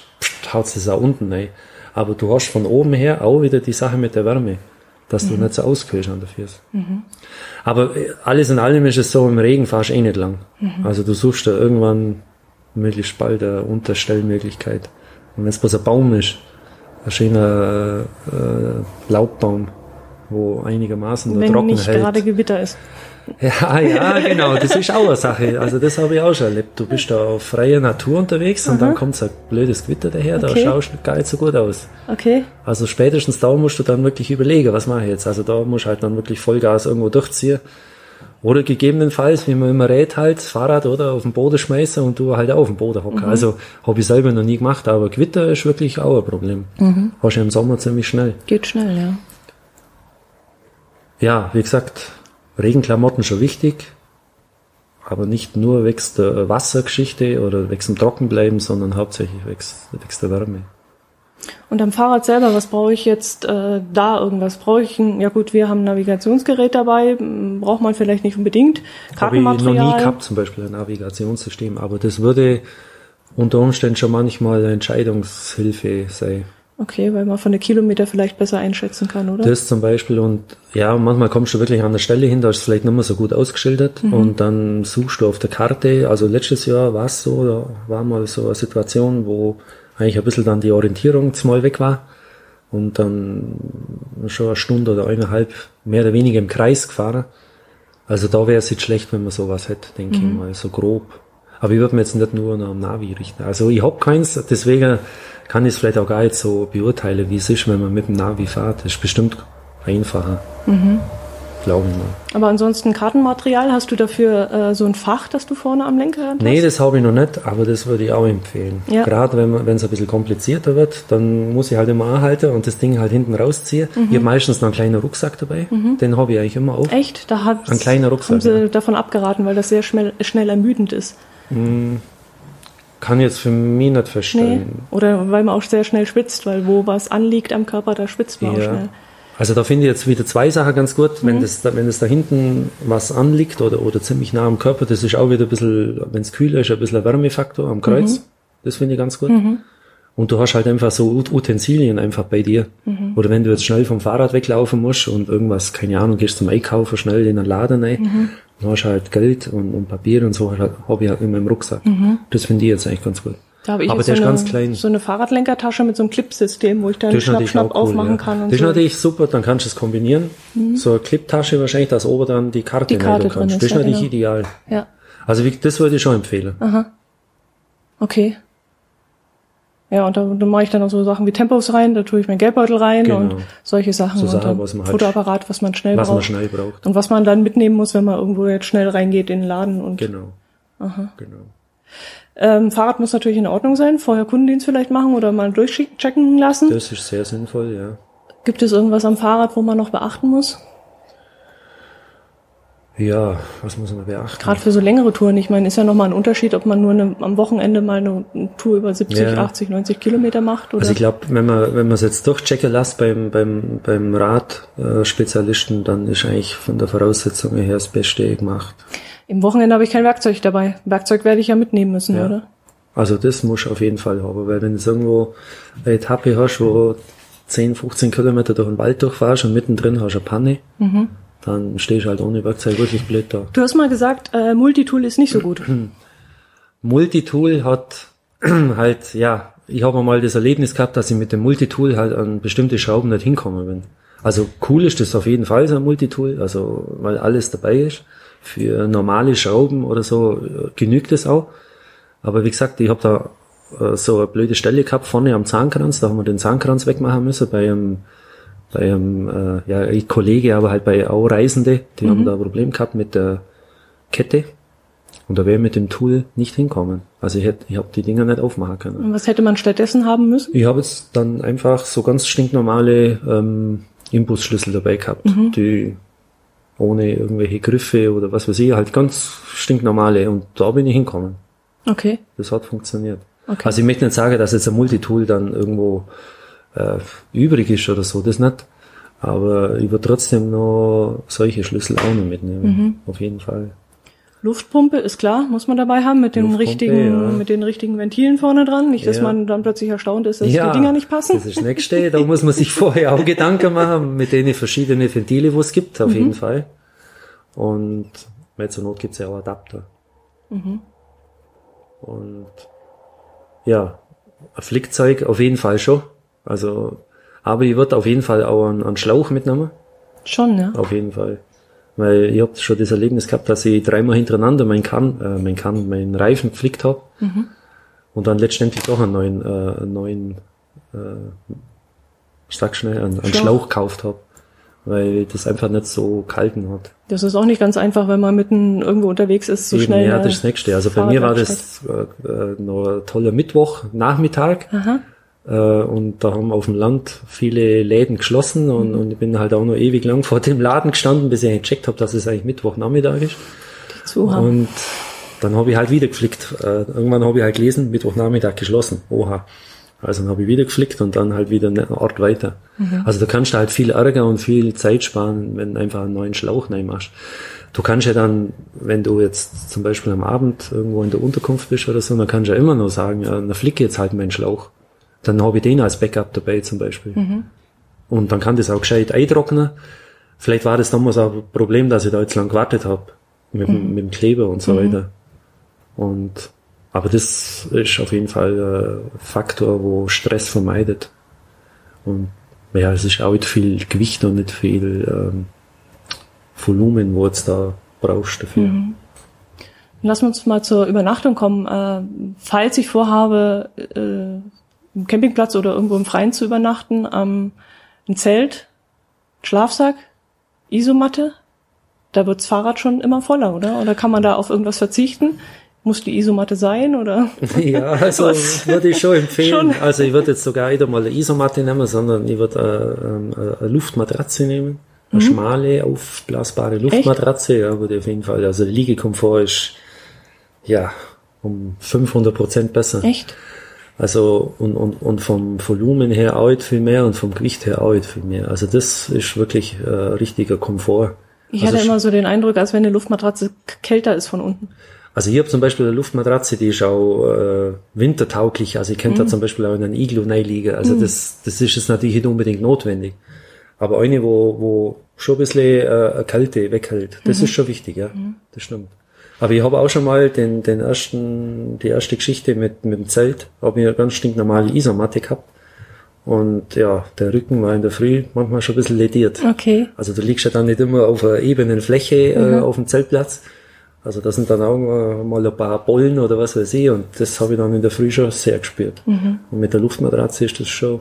haut es auch unten rein. Aber du hast von oben her auch wieder die Sache mit der Wärme, dass du mhm. nicht so auskühlst an der Füße. Mhm. Aber äh, alles in allem ist es so, im Regen fahrst du eh nicht lang. Mhm. Also du suchst da irgendwann möglichst bald eine Unterstellmöglichkeit. Und wenn es bloß ein Baum ist, schöner äh, Laubbaum, wo einigermaßen wenn trocken nicht hält. gerade Gewitter ist. Ja, ja, genau, das ist auch eine Sache. Also das habe ich auch schon erlebt. Du bist da auf freier Natur unterwegs und dann kommt so ein blödes Gewitter daher, okay. da schaust du gar nicht so gut aus. Okay. Also spätestens da musst du dann wirklich überlegen, was mache ich jetzt. Also da musst du halt dann wirklich Vollgas irgendwo durchziehen oder gegebenenfalls, wie man immer rät, halt das Fahrrad oder auf den Boden schmeißen und du halt auch auf den Boden hocken. Mhm. Also habe ich selber noch nie gemacht, aber Gewitter ist wirklich auch ein Problem. Mhm. Hast du im Sommer ziemlich schnell. Geht schnell, ja. Ja, wie gesagt, Regenklamotten schon wichtig, aber nicht nur wegen der Wassergeschichte oder wegen dem Trockenbleiben, sondern hauptsächlich wegen, wegen der Wärme. Und am Fahrrad selber, was brauche ich jetzt äh, da irgendwas? Brauche ich ein, ja gut, wir haben ein Navigationsgerät dabei, braucht man vielleicht nicht unbedingt. Kartenmaterial. Habe ich noch nie gehabt, zum Beispiel ein Navigationssystem, aber das würde unter Umständen schon manchmal eine Entscheidungshilfe sein. Okay, weil man von der Kilometer vielleicht besser einschätzen kann, oder? Das zum Beispiel und ja, manchmal kommst du wirklich an der Stelle hin, da ist es vielleicht nicht mehr so gut ausgeschildert mhm. und dann suchst du auf der Karte, also letztes Jahr war es so, da war mal so eine Situation, wo eigentlich ein bisschen dann die Orientierung zumal weg war und dann schon eine Stunde oder eineinhalb mehr oder weniger im Kreis gefahren Also da wäre es jetzt schlecht, wenn man sowas hätte, denke Mhm. ich mal, so grob. Aber ich würde mir jetzt nicht nur nach dem Navi richten. Also ich hab keins, deswegen kann ich es vielleicht auch gar nicht so beurteilen, wie es ist, wenn man mit dem Navi fährt. Das ist bestimmt einfacher. Mhm. Glaube ich mal. Aber ansonsten Kartenmaterial, hast du dafür äh, so ein Fach, das du vorne am Lenkrad hast? Nee, das habe ich noch nicht, aber das würde ich auch empfehlen. Ja. Gerade wenn es ein bisschen komplizierter wird, dann muss ich halt immer anhalten und das Ding halt hinten rausziehen. Mhm. Ich habe meistens noch einen kleinen Rucksack dabei. Den habe ich eigentlich immer auf. Echt? Da hat Ein kleiner Rucksack, haben sie ja. davon abgeraten, weil das sehr schnell, schnell ermüdend ist. Kann ich jetzt für mich nicht Nee. verstehen. Oder weil man auch sehr schnell schwitzt, weil wo was anliegt am Körper, da schwitzt man auch schnell. Also da finde ich jetzt wieder zwei Sachen ganz gut. Mhm. Wenn, das, da- wenn das da hinten was anliegt oder, oder ziemlich nah am Körper, das ist auch wieder ein bisschen, wenn es kühler ist, ein bisschen ein Wärmefaktor am Kreuz. Mhm. Das finde ich ganz gut. Und du hast halt einfach so Ut- Utensilien einfach bei dir. Mhm. Oder wenn du jetzt schnell vom Fahrrad weglaufen musst und irgendwas, keine Ahnung, gehst zum Einkaufen schnell in einen Laden rein, Mhm. dann hast du halt Geld und, und Papier und so, halt, habe ich halt in meinem Rucksack. Das finde ich jetzt eigentlich ganz gut. Da habe ich Aber der so, ist eine, ganz klein. so eine Fahrradlenkertasche mit so einem Clipsystem, wo ich dann schnapp, schnapp cool, aufmachen ja. kann. Das ist so. Mhm. natürlich super, dann kannst du es kombinieren. So eine Cliptasche wahrscheinlich, dass oben dann die Karte, Die Karte kannst. ist, Das ist ja, natürlich genau. ideal. Ja, Also wie, das würde ich schon empfehlen. okay. Ja, und da, da mache ich dann auch so Sachen wie Tempos rein, da tue ich meinen Geldbeutel rein Genau. und solche Sachen. So Sachen, dann was man halt- Fotoapparat, was man schnell Was man braucht. schnell braucht. Und was man dann mitnehmen muss, wenn man irgendwo jetzt schnell reingeht in den Laden. Und Genau. Genau. Ähm, Fahrrad muss natürlich in Ordnung sein. Vorher Kundendienst vielleicht machen oder mal durchchecken lassen. Das ist sehr sinnvoll, ja. Gibt es irgendwas am Fahrrad, wo man noch beachten muss? Ja, was muss man beachten? Gerade für so längere Touren. Ich meine, ist ja nochmal ein Unterschied, ob man nur eine, am Wochenende mal eine, Tour über 70, Ja. 80, 90 Kilometer macht. Oder? Also ich glaube, wenn man wenn man es jetzt durchchecken lässt beim beim beim Radspezialisten, dann ist eigentlich von der Voraussetzung her das Beste gemacht. Im Wochenende habe ich kein Werkzeug dabei. Werkzeug werde ich ja mitnehmen müssen, Ja. oder? Also das musst du auf jeden Fall haben, weil wenn du irgendwo eine Etappe hast, wo 10, 15 Kilometer durch den Wald durchfährst und mittendrin hast du eine Panne, Mhm. Dann stehst du halt ohne Werkzeug wirklich blöd da. Du hast mal gesagt, äh, Multitool ist nicht so gut. Multitool hat halt, ja, ich habe mal das Erlebnis gehabt, dass ich mit dem Multitool halt an bestimmte Schrauben nicht hinkommen bin. Also cool ist das auf jeden Fall, so ein Multitool, also weil alles dabei ist. Für normale Schrauben oder so äh, genügt es auch. Aber wie gesagt, ich habe da äh, so eine blöde Stelle gehabt vorne am Zahnkranz, da haben wir den Zahnkranz wegmachen müssen bei einem, bei einem äh, ja, ein Kollege, aber halt bei auch Reisende, die haben da ein Problem gehabt mit der Kette. Und da wäre ich mit dem Tool nicht hinkommen. Also ich hätte, ich habe die Dinger nicht aufmachen können. Und was hätte man stattdessen haben müssen? Ich habe jetzt dann einfach so ganz stinknormale ähm, Imbusschlüssel dabei gehabt, die ohne irgendwelche Griffe oder was weiß ich, halt ganz stinknormale. Und da bin ich hinkommen. Okay. Das hat funktioniert. Okay. Also ich möchte nicht sagen, dass jetzt ein Multitool dann irgendwo äh, übrig ist oder so, das nicht. Aber ich würde trotzdem noch solche Schlüssel auch noch mitnehmen. Mhm. Auf jeden Fall. Luftpumpe ist klar, muss man dabei haben mit den Luftpumpe, richtigen, ja. mit den richtigen Ventilen vorne dran. Nicht, dass Ja. man dann plötzlich erstaunt ist, dass die Dinger nicht passen. Das ist das Nächste. Da muss man sich vorher auch Gedanken machen, mit denen verschiedene Ventile, wo es gibt, Mhm. auf jeden Fall. Und zur Not gibt's ja auch Adapter. Mhm. Und ja, ein Flickzeug auf jeden Fall schon. Also, aber ich würde auf jeden Fall auch einen, einen Schlauch mitnehmen. Schon, ja. Auf jeden Fall. Weil ich habe schon das Erlebnis gehabt, dass ich dreimal hintereinander mein Kann, äh, mein Kann, meinen Reifen geflickt habe und dann letztendlich doch einen neuen, äh, einen neuen, äh, ich sag schnell, einen, einen Schlauch. Schlauch gekauft habe, weil das einfach nicht so kalten hat. Das ist auch nicht ganz einfach, wenn man mitten irgendwo unterwegs ist, so Eben, schnell. ja, das ist das Nächste. Also bei mir war das äh, äh, noch ein toller Mittwoch, Nachmittag. Aha. Äh, und da haben auf dem Land viele Läden geschlossen Mhm. und, und ich bin halt auch noch ewig lang vor dem Laden gestanden, bis ich gecheckt habe, dass es eigentlich Mittwochnachmittag ist. Und dann habe ich halt wieder geflickt. Äh, irgendwann habe ich halt gelesen, Mittwochnachmittag geschlossen. Oha. Also dann habe ich wieder geflickt und dann halt wieder einen Ort weiter. Also da kannst du halt viel Ärger und viel Zeit sparen, wenn du einfach einen neuen Schlauch rein machst. Du kannst ja dann, wenn du jetzt zum Beispiel am Abend irgendwo in der Unterkunft bist oder so, dann kannst du ja immer noch sagen, ja, dann flicke jetzt halt meinen Schlauch. Dann habe ich den als Backup dabei zum Beispiel. Und dann kann das auch gescheit eintrocknen. Vielleicht war das damals auch ein Problem, dass ich da jetzt lang gewartet habe mit, dem- mit dem Kleber und so weiter. Und aber das ist auf jeden Fall ein Faktor, wo Stress vermeidet. Und ja, es ist auch nicht viel Gewicht und nicht viel ähm, Volumen, wo jetzt da brauchst dafür. Mhm. Lass uns mal zur Übernachtung kommen. Äh, falls ich vorhabe, äh, im Campingplatz oder irgendwo im Freien zu übernachten, ähm, ein Zelt, Schlafsack, Isomatte, da wirds Fahrrad schon immer voller, oder? Oder kann man da auf irgendwas verzichten? Muss die Isomatte sein, oder? Ja, also würde ich schon empfehlen. Schon. Also ich würde jetzt sogar nicht einmal eine Isomatte nehmen, sondern ich würde eine, äh, eine Luftmatratze nehmen. Eine mhm. schmale, aufblasbare Luftmatratze, Echt? ja, würde ich auf jeden Fall. Also der Liegekomfort ist, ja, um 500 Prozent besser. Echt? Also und, und, und vom Volumen her auch viel mehr und vom Gewicht her auch viel mehr. Also das ist wirklich äh, richtiger Komfort. Ich also hatte immer so den Eindruck, als wenn eine Luftmatratze kälter ist von unten. Also ich habe zum Beispiel eine Luftmatratze, die ist auch äh, wintertauglich. Also ich könnte mm. da zum Beispiel auch in einen Iglu liegen. Also mm. das, das ist jetzt natürlich nicht unbedingt notwendig. Aber eine, wo, wo schon ein bisschen äh, Kälte weghält, das mm ist schon wichtig, ja. Mm. Das stimmt. Aber ich habe auch schon mal den, den ersten, die erste Geschichte mit, mit dem Zelt, habe ich eine ganz stinknormale Isomatte gehabt. Und ja, der Rücken war in der Früh manchmal schon ein bisschen lediert. Okay. Also du liegst ja dann nicht immer auf einer ebenen Fläche äh, mhm. äh, auf dem Zeltplatz. Also da sind dann auch mal ein paar Bollen oder was weiß ich. Und das habe ich dann in der Früh schon sehr gespürt. Mhm. Und mit der Luftmatratze ist das schon.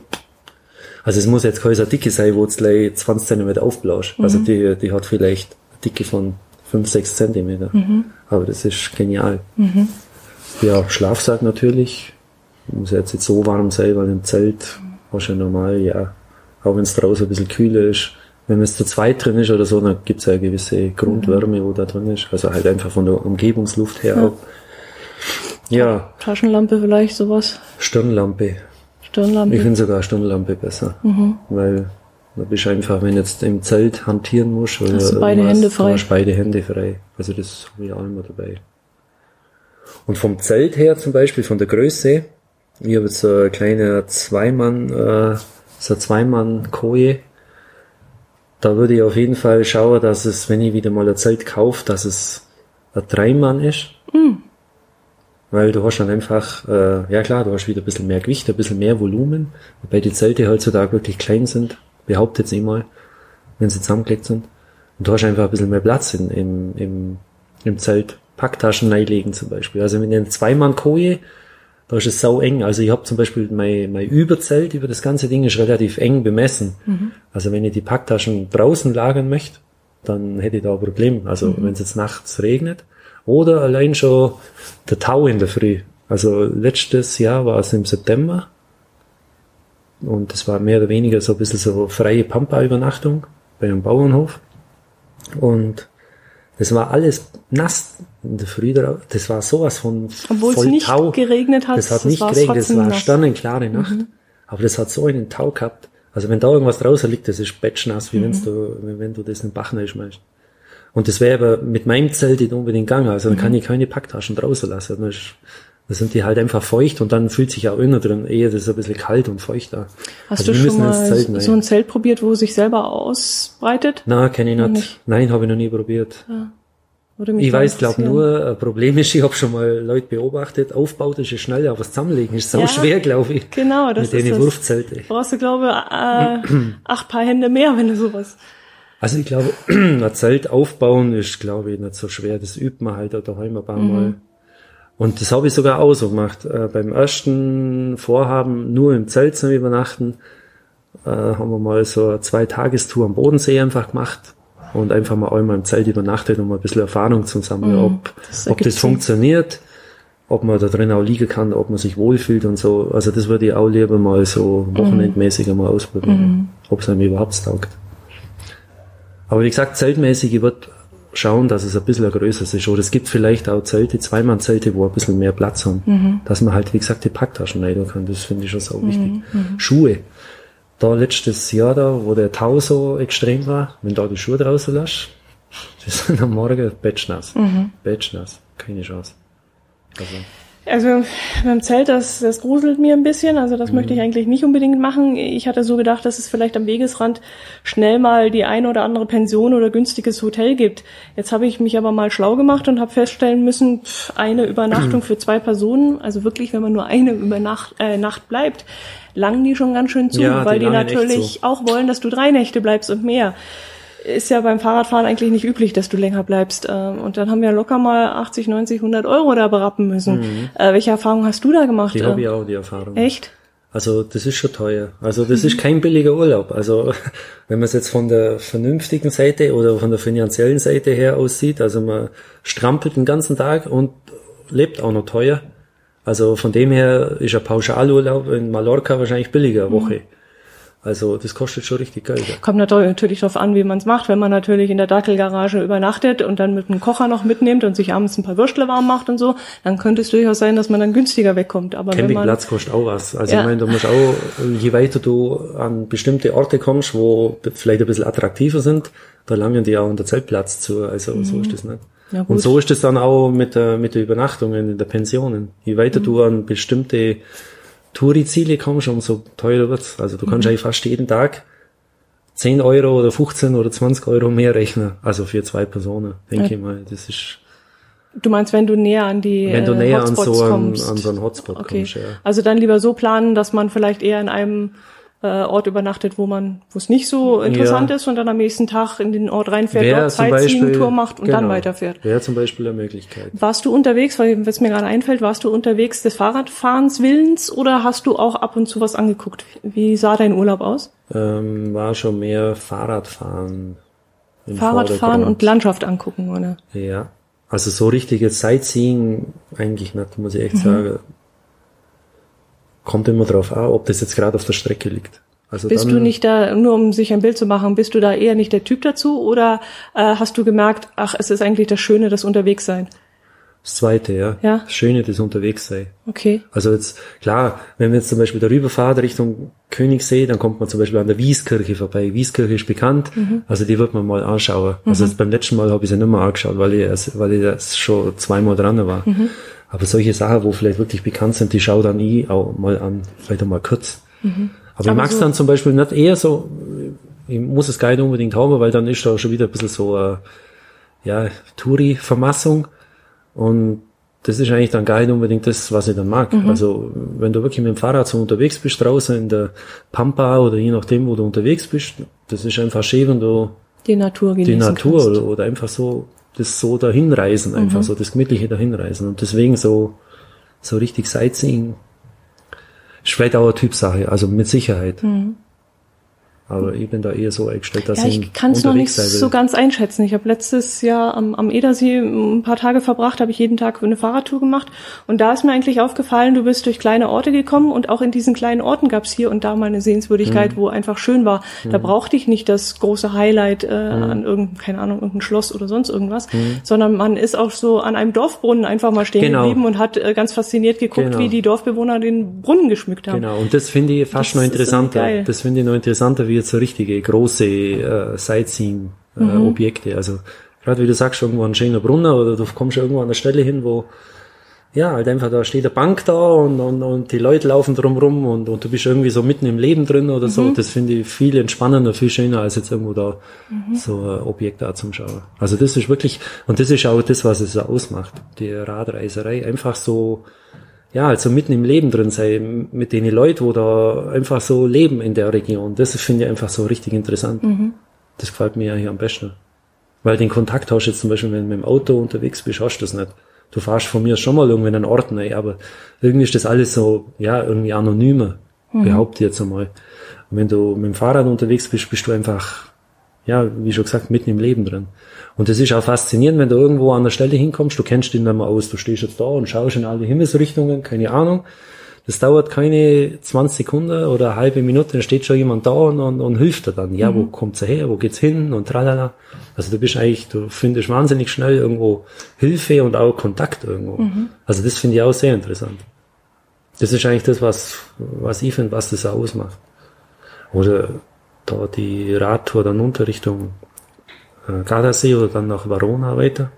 Also es muss jetzt keine dicke sein, wo es gleich 20 cm aufblaust. Also mhm. Also die, die hat vielleicht eine Dicke von 5, 6 Zentimeter. Mhm. Aber das ist genial. Mhm. Ja, Schlafsack natürlich. Muss jetzt nicht so warm sein, weil im Zelt war schon normal, ja. Auch wenn es draußen ein bisschen kühler ist. Wenn es zu zweit drin ist oder so, dann gibt es ja eine gewisse Grundwärme, wo da drin ist. Also halt einfach von der Umgebungsluft her ja. auch. Ja. Taschenlampe vielleicht, sowas. Stirnlampe. Stirnlampe. Ich finde sogar Stirnlampe besser. Mhm. Weil da bist du einfach, wenn du jetzt im Zelt hantieren musst oder hast du beide Hände frei. Hast beide Hände frei. Also das habe ich auch immer dabei. Und vom Zelt her zum Beispiel, von der Größe, ich habe jetzt so eine kleine Zweimann, äh, so eine Zweimann-Koje. Da würde ich auf jeden Fall schauen, dass es, wenn ich wieder mal ein Zelt kaufe, dass es ein Dreimann ist. Mhm. Weil du hast dann einfach, äh, ja klar, du hast wieder ein bisschen mehr Gewicht, ein bisschen mehr Volumen, wobei die Zelte heutzutage wirklich klein sind behauptet es immer, wenn sie zusammengelegt sind. Und du hast einfach ein bisschen mehr Platz in, im, im, im Zelt. Packtaschen reinlegen zum Beispiel. Also wenn ich eine Zweimann-Koje, da ist es sau eng. Also ich habe zum Beispiel mein, mein Überzelt über das ganze Ding ist relativ eng bemessen. Mhm. Also wenn ich die Packtaschen draußen lagern möchte, dann hätte ich da ein Problem. Also mhm. wenn es jetzt nachts regnet. Oder allein schon der Tau in der Früh. Also letztes Jahr war es im September und das war mehr oder weniger so ein bisschen so freie Pampa-Übernachtung bei einem Bauernhof. Und das war alles nass in der Früh darauf. Das war sowas von Obwohl voll es nicht Tau. geregnet hat. Das hat nicht geregnet, das war eine sternenklare Nacht. Mhm. Aber das hat so einen Tau gehabt. Also wenn da irgendwas draußen liegt, das ist batschnass, wie mhm. wenn's du, wenn du das in den Bach schmeißt. Und das wäre aber mit meinem Zelt nicht unbedingt gegangen. Also dann mhm. kann ich keine Packtaschen draußen lassen. Dann ist da sind die halt einfach feucht und dann fühlt sich auch innen drin eher das ist ein bisschen kalt und feucht da. Hast also du schon mal so ein Zelt probiert, wo sich selber ausbreitet? Na, kenne ich nicht. nicht. Nein, habe ich noch nie probiert. Ja. ich weiß, glaube nur, ein Problem ist, ich habe schon mal Leute beobachtet, aufbaut ist schnell, aber das Zusammenlegen ist so ja, schwer, glaube ich. Genau, das mit ist den Wurfzelte. Brauchst du, glaube äh, acht Paar Hände mehr, wenn du sowas. Also ich glaube, ein Zelt aufbauen ist, glaube ich, nicht so schwer. Das übt man halt daheim ein paar mhm. Und das habe ich sogar auch so gemacht. Äh, beim ersten Vorhaben, nur im Zelt zu übernachten, äh, haben wir mal so eine Zwei-Tagestour am Bodensee einfach gemacht und einfach mal einmal im Zelt übernachtet, um ein bisschen Erfahrung zu sammeln, mhm, ob das, ob das funktioniert, ob man da drin auch liegen kann, ob man sich wohlfühlt und so. Also das würde ich auch lieber mal so mhm. wochenendmäßig einmal ausprobieren, mhm. ob es einem überhaupt taugt. Aber wie gesagt, zeltmäßig, ich würde schauen, dass es ein bisschen größer ist. Oder es gibt vielleicht auch Zelte, Zweimann-Zelte, wo ein bisschen mehr Platz haben. Mhm. Dass man halt, wie gesagt, die Packtaschen rein kann. Das finde ich schon so wichtig. Mhm. Schuhe. Da letztes Jahr da, wo der Tau so extrem war, wenn da die Schuhe draußen lässt, das sind am Morgen batschnass. Mhm. Batschnass. Keine Chance. Also. Also beim Zelt, das, das gruselt mir ein bisschen. Also das mhm. möchte ich eigentlich nicht unbedingt machen. Ich hatte so gedacht, dass es vielleicht am Wegesrand schnell mal die eine oder andere Pension oder günstiges Hotel gibt. Jetzt habe ich mich aber mal schlau gemacht und habe feststellen müssen, pff, eine Übernachtung für zwei Personen, also wirklich, wenn man nur eine Übernacht äh, Nacht bleibt, langen die schon ganz schön zu, ja, weil die, die natürlich auch wollen, dass du drei Nächte bleibst und mehr. Ist ja beim Fahrradfahren eigentlich nicht üblich, dass du länger bleibst. Ähm, und dann haben wir locker mal 80, 90, 100 Euro da berappen müssen. Mhm. Äh, welche Erfahrung hast du da gemacht? Die habe ich auch, die Erfahrung. Echt? Also das ist schon teuer. Also das mhm. ist kein billiger Urlaub. Also wenn man es jetzt von der vernünftigen Seite oder von der finanziellen Seite her aussieht, also man strampelt den ganzen Tag und lebt auch noch teuer. Also von dem her ist ein Pauschalurlaub in Mallorca wahrscheinlich billiger eine Woche. Mhm. Also das kostet schon richtig Geld. Kommt natürlich darauf an, wie man es macht. Wenn man natürlich in der Dackelgarage übernachtet und dann mit einem Kocher noch mitnimmt und sich abends ein paar Würstle warm macht und so, dann könnte es durchaus sein, dass man dann günstiger wegkommt. Aber Campingplatz kostet auch was. Also ja. ich meine, du musst auch, je weiter du an bestimmte Orte kommst, wo vielleicht ein bisschen attraktiver sind, da langen die auch unter Zeltplatz zu. Also mhm. so ist das nicht. Ja, und so ist es dann auch mit der, mit der Übernachtung in der Pensionen. Je weiter mhm. du an bestimmte Touri-Ziele kommst, umso teurer wird's. Also du kannst mhm. eigentlich fast jeden Tag 10 Euro oder 15 oder 20 Euro mehr rechnen. Also für zwei Personen, denke ja. ich mal. Das ist. Du meinst, wenn du näher an die Wenn du näher Hotspots an so einen, an so einen Hotspot okay. kommst, ja. Also dann lieber so planen, dass man vielleicht eher in einem äh, Ort übernachtet, wo man, wo es nicht so interessant ja. ist und dann am nächsten Tag in den Ort reinfährt, Wäre dort Sightseeing-Tour macht und genau, dann weiterfährt. Wäre zum Beispiel eine Möglichkeit. Warst du unterwegs, weil es mir gerade einfällt, warst du unterwegs des Fahrradfahrens Willens oder hast du auch ab und zu was angeguckt? Wie sah dein Urlaub aus? Ähm, war schon mehr Fahrradfahren. Fahrradfahren und Landschaft angucken, oder? Ja. Also so richtiges Sightseeing eigentlich nicht, muss ich echt mhm. sagen kommt immer drauf an, ob das jetzt gerade auf der Strecke liegt. Also bist du nicht da, nur um sich ein Bild zu machen, bist du da eher nicht der Typ dazu oder äh, hast du gemerkt, ach, es ist eigentlich das Schöne, das Unterwegssein? Das zweite, ja. ja. Das Schöne, das Unterwegssein. Okay. Also jetzt, klar, wenn wir jetzt zum Beispiel darüber fahren Richtung Königssee, dann kommt man zum Beispiel an der Wieskirche vorbei. Wieskirche ist bekannt, mhm. also die wird man mal anschauen. Mhm. Also beim letzten Mal habe ich sie nicht mehr angeschaut, weil ich, weil ich das schon zweimal dran war. Mhm. Aber solche Sachen, wo vielleicht wirklich bekannt sind, die schau dann ich auch mal an, vielleicht auch mal kurz. Mhm. Aber, Aber ich mag es so dann zum Beispiel nicht eher so, ich muss es gar nicht unbedingt haben, weil dann ist da schon wieder ein bisschen so, äh, ja, Touri-Vermassung. Und das ist eigentlich dann gar nicht unbedingt das, was ich dann mag. Mhm. Also, wenn du wirklich mit dem Fahrrad so unterwegs bist draußen in der Pampa oder je nachdem, wo du unterwegs bist, das ist einfach schön, wenn du die Natur genießen Die Natur oder, oder, einfach so das so dahinreisen, einfach mhm. so das gemütliche dahinreisen. Und deswegen so, so richtig Sightseeing ist vielleicht auch eine Typsache, also mit Sicherheit. Mhm. Aber ich bin da eher so eingestellt, dass ja, ich, ich kann es noch nicht so ganz einschätzen. Ich habe letztes Jahr am, am Edersee ein paar Tage verbracht, habe ich jeden Tag eine Fahrradtour gemacht. Und da ist mir eigentlich aufgefallen, du bist durch kleine Orte gekommen und auch in diesen kleinen Orten gab es hier und da mal eine Sehenswürdigkeit, mhm. wo einfach schön war. Da mhm. brauchte ich nicht das große Highlight äh, mhm. an irgendeinem, keine Ahnung, irgendein Schloss oder sonst irgendwas, mhm. sondern man ist auch so an einem Dorfbrunnen einfach mal stehen genau. geblieben und hat äh, ganz fasziniert geguckt, genau. wie die Dorfbewohner den Brunnen geschmückt haben. Genau, und das finde ich fast das noch interessanter. Das finde ich noch interessanter, wie jetzt so richtige große äh, Sightseeing-Objekte. Äh, mhm. Also gerade wie du sagst, irgendwo ein schöner Brunner oder du kommst irgendwo an der Stelle hin, wo ja, halt einfach, da steht eine Bank da und, und, und die Leute laufen drumrum und, und du bist irgendwie so mitten im Leben drin oder mhm. so. Das finde ich viel entspannender, viel schöner, als jetzt irgendwo da mhm. so ein Objekt da zum Schauen. Also das ist wirklich, und das ist auch das, was es ausmacht. Die Radreiserei. Einfach so, ja, also mitten im Leben drin sein, mit den Leuten, wo da einfach so leben in der Region. Das finde ich einfach so richtig interessant. Mhm. Das gefällt mir ja hier am besten. Weil den Kontakt hast du jetzt zum Beispiel, wenn du mit dem Auto unterwegs bist, hast du das nicht. Du fahrst von mir schon mal irgendwie in einen Ort rein, aber irgendwie ist das alles so, ja, irgendwie anonymer, mhm. behaupte ich jetzt einmal. Und wenn du mit dem Fahrrad unterwegs bist, bist du einfach, ja, wie schon gesagt, mitten im Leben drin. Und das ist auch faszinierend, wenn du irgendwo an der Stelle hinkommst, du kennst ihn nicht mehr aus, du stehst jetzt da und schaust in alle Himmelsrichtungen, keine Ahnung. Das dauert keine 20 Sekunden oder eine halbe Minute, dann steht schon jemand da und, und, und hilft dir dann. Ja, mhm. wo kommt's her, wo geht's hin und tralala. Also du bist eigentlich, du findest wahnsinnig schnell irgendwo Hilfe und auch Kontakt irgendwo. Mhm. Also das finde ich auch sehr interessant. Das ist eigentlich das, was, was ich finde, was das ausmacht. Oder da die Radtour dann unter Richtung äh, Gardasee oder dann nach Verona weiter.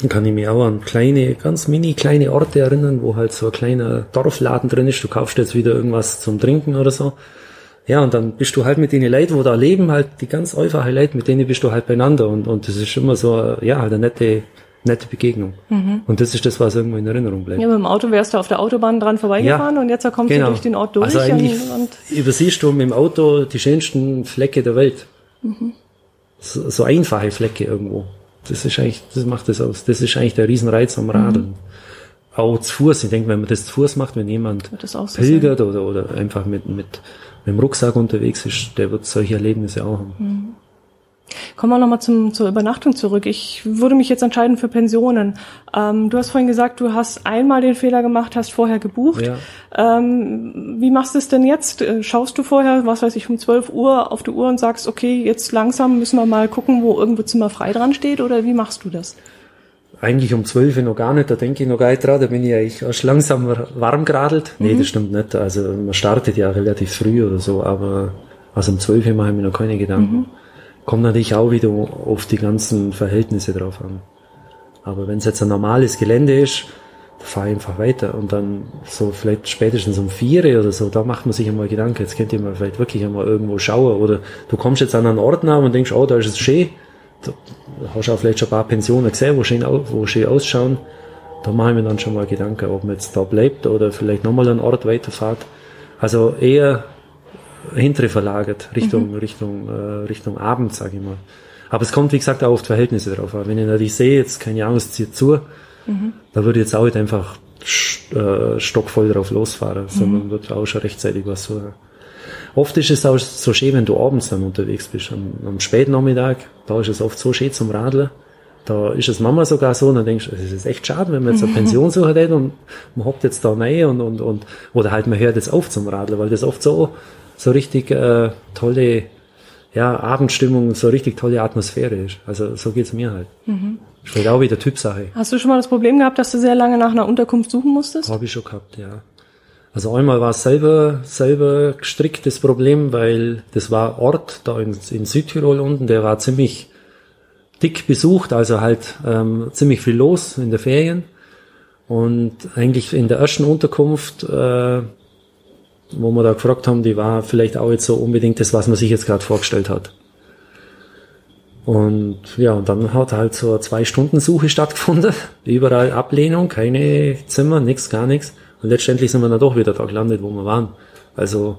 Dann kann ich mich auch an kleine, ganz mini kleine Orte erinnern, wo halt so ein kleiner Dorfladen drin ist. Du kaufst jetzt wieder irgendwas zum Trinken oder so. Ja, und dann bist du halt mit den Leuten, wo da leben, halt die ganz einfachen Leute, mit denen bist du halt beieinander. Und, und das ist immer so, ja, halt eine nette, nette Begegnung. Mhm. Und das ist das, was irgendwo in Erinnerung bleibt. Ja, mit dem Auto wärst du auf der Autobahn dran vorbeigefahren ja, und jetzt kommst genau. du durch den Ort durch. Also eigentlich und, und übersiehst du mit dem Auto die schönsten Flecke der Welt. Mhm. so, so einfache Flecke irgendwo. Das ist eigentlich, das macht das aus. Das ist eigentlich der Riesenreiz am Radeln. Mhm. Auch zu Fuß. Ich denke, wenn man das zu Fuß macht, wenn jemand pilgert oder, oder einfach mit, mit, mit dem Rucksack unterwegs ist, der wird solche Erlebnisse auch haben. Kommen wir nochmal zum, zur Übernachtung zurück. Ich würde mich jetzt entscheiden für Pensionen. Ähm, du hast vorhin gesagt, du hast einmal den Fehler gemacht, hast vorher gebucht. Ja. Ähm, wie machst du es denn jetzt? Äh, schaust du vorher, was weiß ich, um 12 Uhr auf die Uhr und sagst, okay, jetzt langsam müssen wir mal gucken, wo irgendwo Zimmer frei dran steht oder wie machst du das? Eigentlich um 12 Uhr noch gar nicht, da denke ich noch gar nicht dran, da bin ich eigentlich erst langsam warm geradelt. Nee, mhm. das stimmt nicht. Also man startet ja relativ früh oder so, aber also um 12 Uhr mache ich mir noch keine Gedanken. Mhm. Kommt natürlich auch wieder auf die ganzen Verhältnisse drauf an. Aber wenn es jetzt ein normales Gelände ist, fahre einfach weiter. Und dann so vielleicht spätestens um vier oder so, da macht man sich einmal Gedanken, jetzt könnt ihr mal vielleicht wirklich einmal irgendwo schauen. Oder du kommst jetzt an einen Ort nach und denkst, oh, da ist es schön, da hast du auch vielleicht schon ein paar Pensionen gesehen, wo schön, wo schön ausschauen, da mache ich mir dann schon mal Gedanken, ob man jetzt da bleibt oder vielleicht nochmal einen Ort weiterfahrt. Also eher hintere verlagert, Richtung, mhm. Richtung, äh, Richtung Abend, sage ich mal. Aber es kommt, wie gesagt, auch auf die Verhältnise drauf an. Wenn ich natürlich sehe, jetzt keine Ahnung, es zieht zu, mhm. da würde ich jetzt auch nicht einfach äh, stockvoll drauf losfahren, mhm. sondern wird auch schon rechtzeitig was suchen. Oft ist es auch so schön, wenn du abends dann unterwegs bist, am, am späten Nachmittag, da ist es oft so schön zum Radeln. Da ist es Mama sogar so, und dann denkst du, es ist echt schade, wenn man jetzt eine Pension sucht und man hockt jetzt da rein und, und, und, oder halt man hört jetzt auf zum Radeln, weil das oft so, so richtig äh, tolle ja, Abendstimmung, so richtig tolle Atmosphäre ist. Also so geht's mir halt. Mhm. Ist halt auch wieder Typsache. Hast du schon mal das Problem gehabt, dass du sehr lange nach einer Unterkunft suchen musstest? Habe ich schon gehabt, ja. Also einmal war es selber, selber gestrickt, das Problem, weil das war Ort da in, in Südtirol unten, der war ziemlich dick besucht, also halt ähm, ziemlich viel los in der Ferien. Und eigentlich in der ersten Unterkunft äh, wo wir da gefragt haben, die war vielleicht auch jetzt so unbedingt das, was man sich jetzt gerade vorgestellt hat. Und ja, und dann hat halt so eine Zwei-Stunden-Suche stattgefunden. Überall Ablehnung, keine Zimmer, nichts, gar nichts. Und letztendlich sind wir dann doch wieder da gelandet, wo wir waren. Also,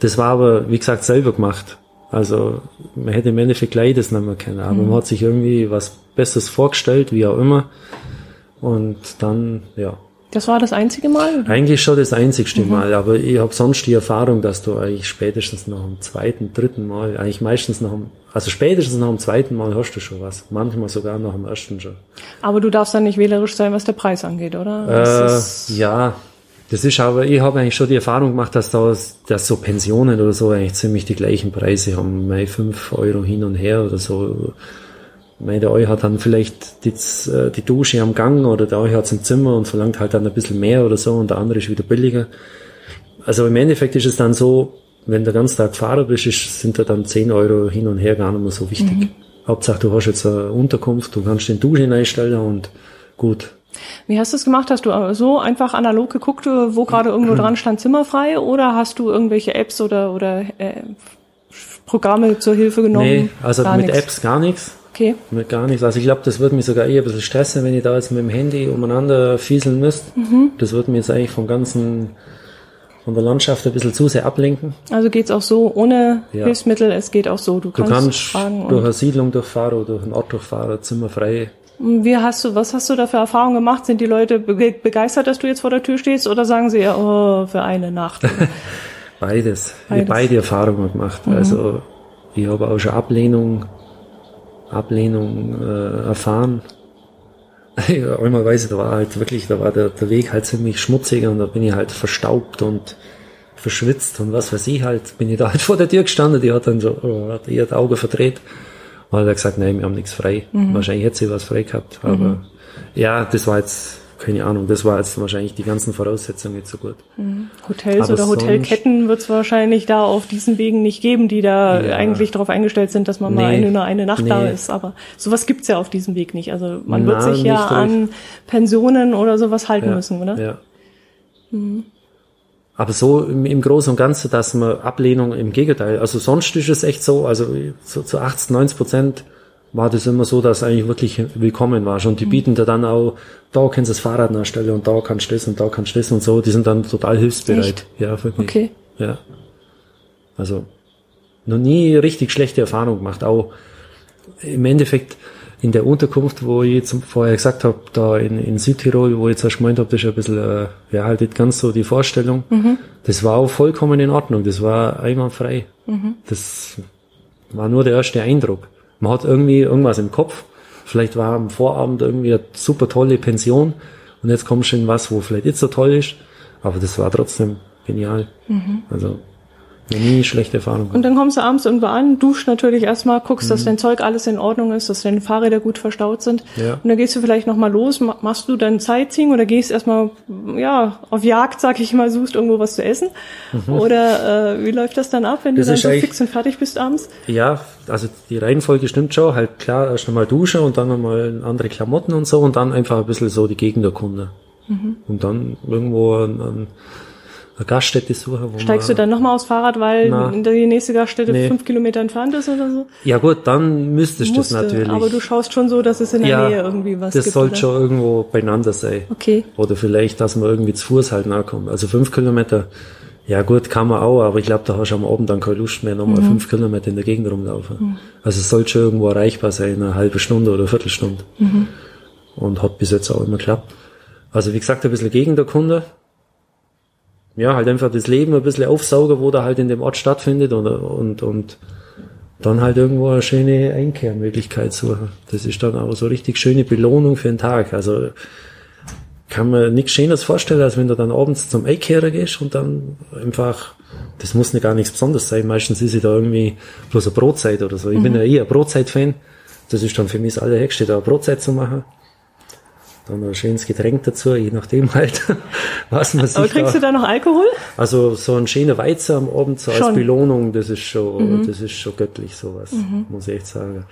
das war aber, wie gesagt, selber gemacht. Also, man hätte im Endeffekt gleich das nehmen können. Aber mhm. man hat sich irgendwie was Besseres vorgestellt, wie auch immer. Und dann, ja, das war das einzige Mal? Eigentlich schon das einzigste mhm. Mal, aber ich habe sonst die Erfahrung, dass du eigentlich spätestens nach dem zweiten, dritten Mal, eigentlich meistens nach dem, also spätestens nach dem zweiten Mal hast du schon was. Manchmal sogar nach dem ersten schon. Aber du darfst dann nicht wählerisch sein, was der Preis angeht, oder? Äh, ja, das ist aber, ich habe eigentlich schon die Erfahrung gemacht, dass da dass so Pensionen oder so eigentlich ziemlich die gleichen Preise haben, mal fünf Euro hin und her oder so meine, der euch hat dann vielleicht die, äh, die Dusche am Gang oder der euch hat im Zimmer und verlangt halt dann ein bisschen mehr oder so und der andere ist wieder billiger. Also im Endeffekt ist es dann so, wenn du den ganzen Tag Fahrer bist, ist, sind da dann 10 Euro hin und her gar nicht mehr so wichtig. Mhm. Hauptsache du hast jetzt eine Unterkunft, du kannst den Duschen einstellen und gut. Wie hast du es gemacht? Hast du so einfach analog geguckt, wo gerade irgendwo dran stand Zimmer frei oder hast du irgendwelche Apps oder, oder äh, Programme zur Hilfe genommen? Nee, also gar mit nix. Apps gar nichts. Okay. Mit gar nichts. Also ich glaube, das würde mich sogar eher ein bisschen stressen, wenn ich da jetzt mit dem Handy umeinander fieseln müsste. Mhm. Das würde mir jetzt eigentlich vom ganzen, von der Landschaft ein bisschen zu sehr ablenken. Also geht's auch so ohne ja. Hilfsmittel, es geht auch so. Du kannst, du kannst fragen durch eine Siedlung durchfahren oder durch einen Ort durchfahren, zimmerfrei. Wie hast du, was hast du da für Erfahrungen gemacht? Sind die Leute begeistert, dass du jetzt vor der Tür stehst oder sagen sie, oh, für eine Nacht? Beides. Beides. Ich habe beide Erfahrungen gemacht. Mhm. Also ich habe auch schon Ablehnung Ablehnung äh, erfahren. Einmal weiß ich, da war halt wirklich, da war der, der Weg halt ziemlich schmutzig und da bin ich halt verstaubt und verschwitzt und was weiß ich halt, bin ich da halt vor der Tür gestanden, die hat dann so, oh, hat ihr das Auge verdreht und hat gesagt, nein, wir haben nichts frei. Mhm. Wahrscheinlich hätte sie was frei gehabt, aber mhm. ja, das war jetzt keine Ahnung, das war jetzt wahrscheinlich die ganzen Voraussetzungen nicht so gut. Mhm. Hotels Aber oder Hotelketten wird es wahrscheinlich da auf diesen Wegen nicht geben, die da ja. eigentlich darauf eingestellt sind, dass man nee. mal eine, nur eine Nacht nee. da ist. Aber sowas gibt's ja auf diesem Weg nicht. Also man Na, wird sich ja an Pensionen oder sowas halten ja. müssen, oder? Ja. Mhm. Aber so im, im Großen und Ganzen, dass man Ablehnung im Gegenteil, also sonst ist es echt so, also so zu 80, 90 Prozent war das immer so, dass eigentlich wirklich willkommen war. Und die mhm. bieten da dann auch, da kannst du das Fahrrad nachstellen und da kannst du das und da kannst du das und so. Die sind dann total hilfsbereit. Echt? Ja, wirklich. Okay. Ja. Also, noch nie richtig schlechte Erfahrung gemacht. Auch, im Endeffekt in der Unterkunft, wo ich jetzt vorher gesagt habe, da in, in Südtirol, wo ich jetzt erst gemeint habe, das ist ein bisschen, äh, ja, halt nicht ganz so die Vorstellung. Mhm. Das war auch vollkommen in Ordnung. Das war einwandfrei. Mhm. Das war nur der erste Eindruck. Man hat irgendwie irgendwas im Kopf. Vielleicht war am Vorabend irgendwie eine super tolle Pension und jetzt kommst du in was, wo vielleicht nicht so toll ist. Aber das war trotzdem genial. Mhm. Also Nie schlechte Erfahrung. Und dann kommst du abends irgendwo an, duschst natürlich erstmal, guckst, mhm. dass dein Zeug alles in Ordnung ist, dass deine Fahrräder gut verstaut sind. Ja. Und dann gehst du vielleicht nochmal los, machst du dann Sightseeing oder gehst erstmal, ja, auf Jagd, sag ich mal, suchst irgendwo was zu essen. Mhm. Oder äh, wie läuft das dann ab, wenn das du dann so fix und fertig bist abends? Ja, also die Reihenfolge stimmt schon. Halt klar, erst einmal duschen und dann nochmal andere Klamotten und so und dann einfach ein bisschen so die Gegend erkunden. Mhm. Und dann irgendwo an, an eine Gaststätte suchen. Wo Steigst du dann nochmal aufs Fahrrad, weil na, die nächste Gaststätte nee. fünf Kilometer entfernt ist oder so? Ja gut, dann müsstest du das natürlich. Aber du schaust schon so, dass es in der ja, Nähe irgendwie was das gibt. Das sollte schon irgendwo beieinander sein. Okay. Oder vielleicht, dass man irgendwie zu Fuß halt nachkommt. Also fünf Kilometer, ja gut, kann man auch, aber ich glaube, da hast du am Abend dann keine Lust mehr, nochmal mhm. fünf Kilometer in der Gegend rumlaufen. Mhm. Also es sollte schon irgendwo erreichbar sein, eine halbe Stunde oder eine Viertelstunde. Mhm. Und hat bis jetzt auch immer geklappt. Also wie gesagt, ein bisschen Gegend erkunden ja, halt einfach das Leben ein bisschen aufsaugen, wo da halt in dem Ort stattfindet und, und, und dann halt irgendwo eine schöne Einkehrmöglichkeit suchen. Das ist dann auch so richtig schöne Belohnung für den Tag. Also kann man nichts Schönes vorstellen, als wenn du dann abends zum Einkehrer gehst und dann einfach, das muss nicht gar nichts Besonderes sein. Meistens ist es da irgendwie bloß eine Brotzeit oder so. Ich mhm. bin ja eh ein Brotzeit-Fan. Das ist dann für mich das Allerhöchste, da eine Brotzeit zu machen. Dann ein schönes Getränk dazu, je nachdem halt, was man sich Aber trinkst da, du da noch Alkohol? Also so ein schöner Weizen am Abend so als Belohnung, das ist schon, mhm. das ist schon göttlich sowas, mhm. muss ich echt sagen.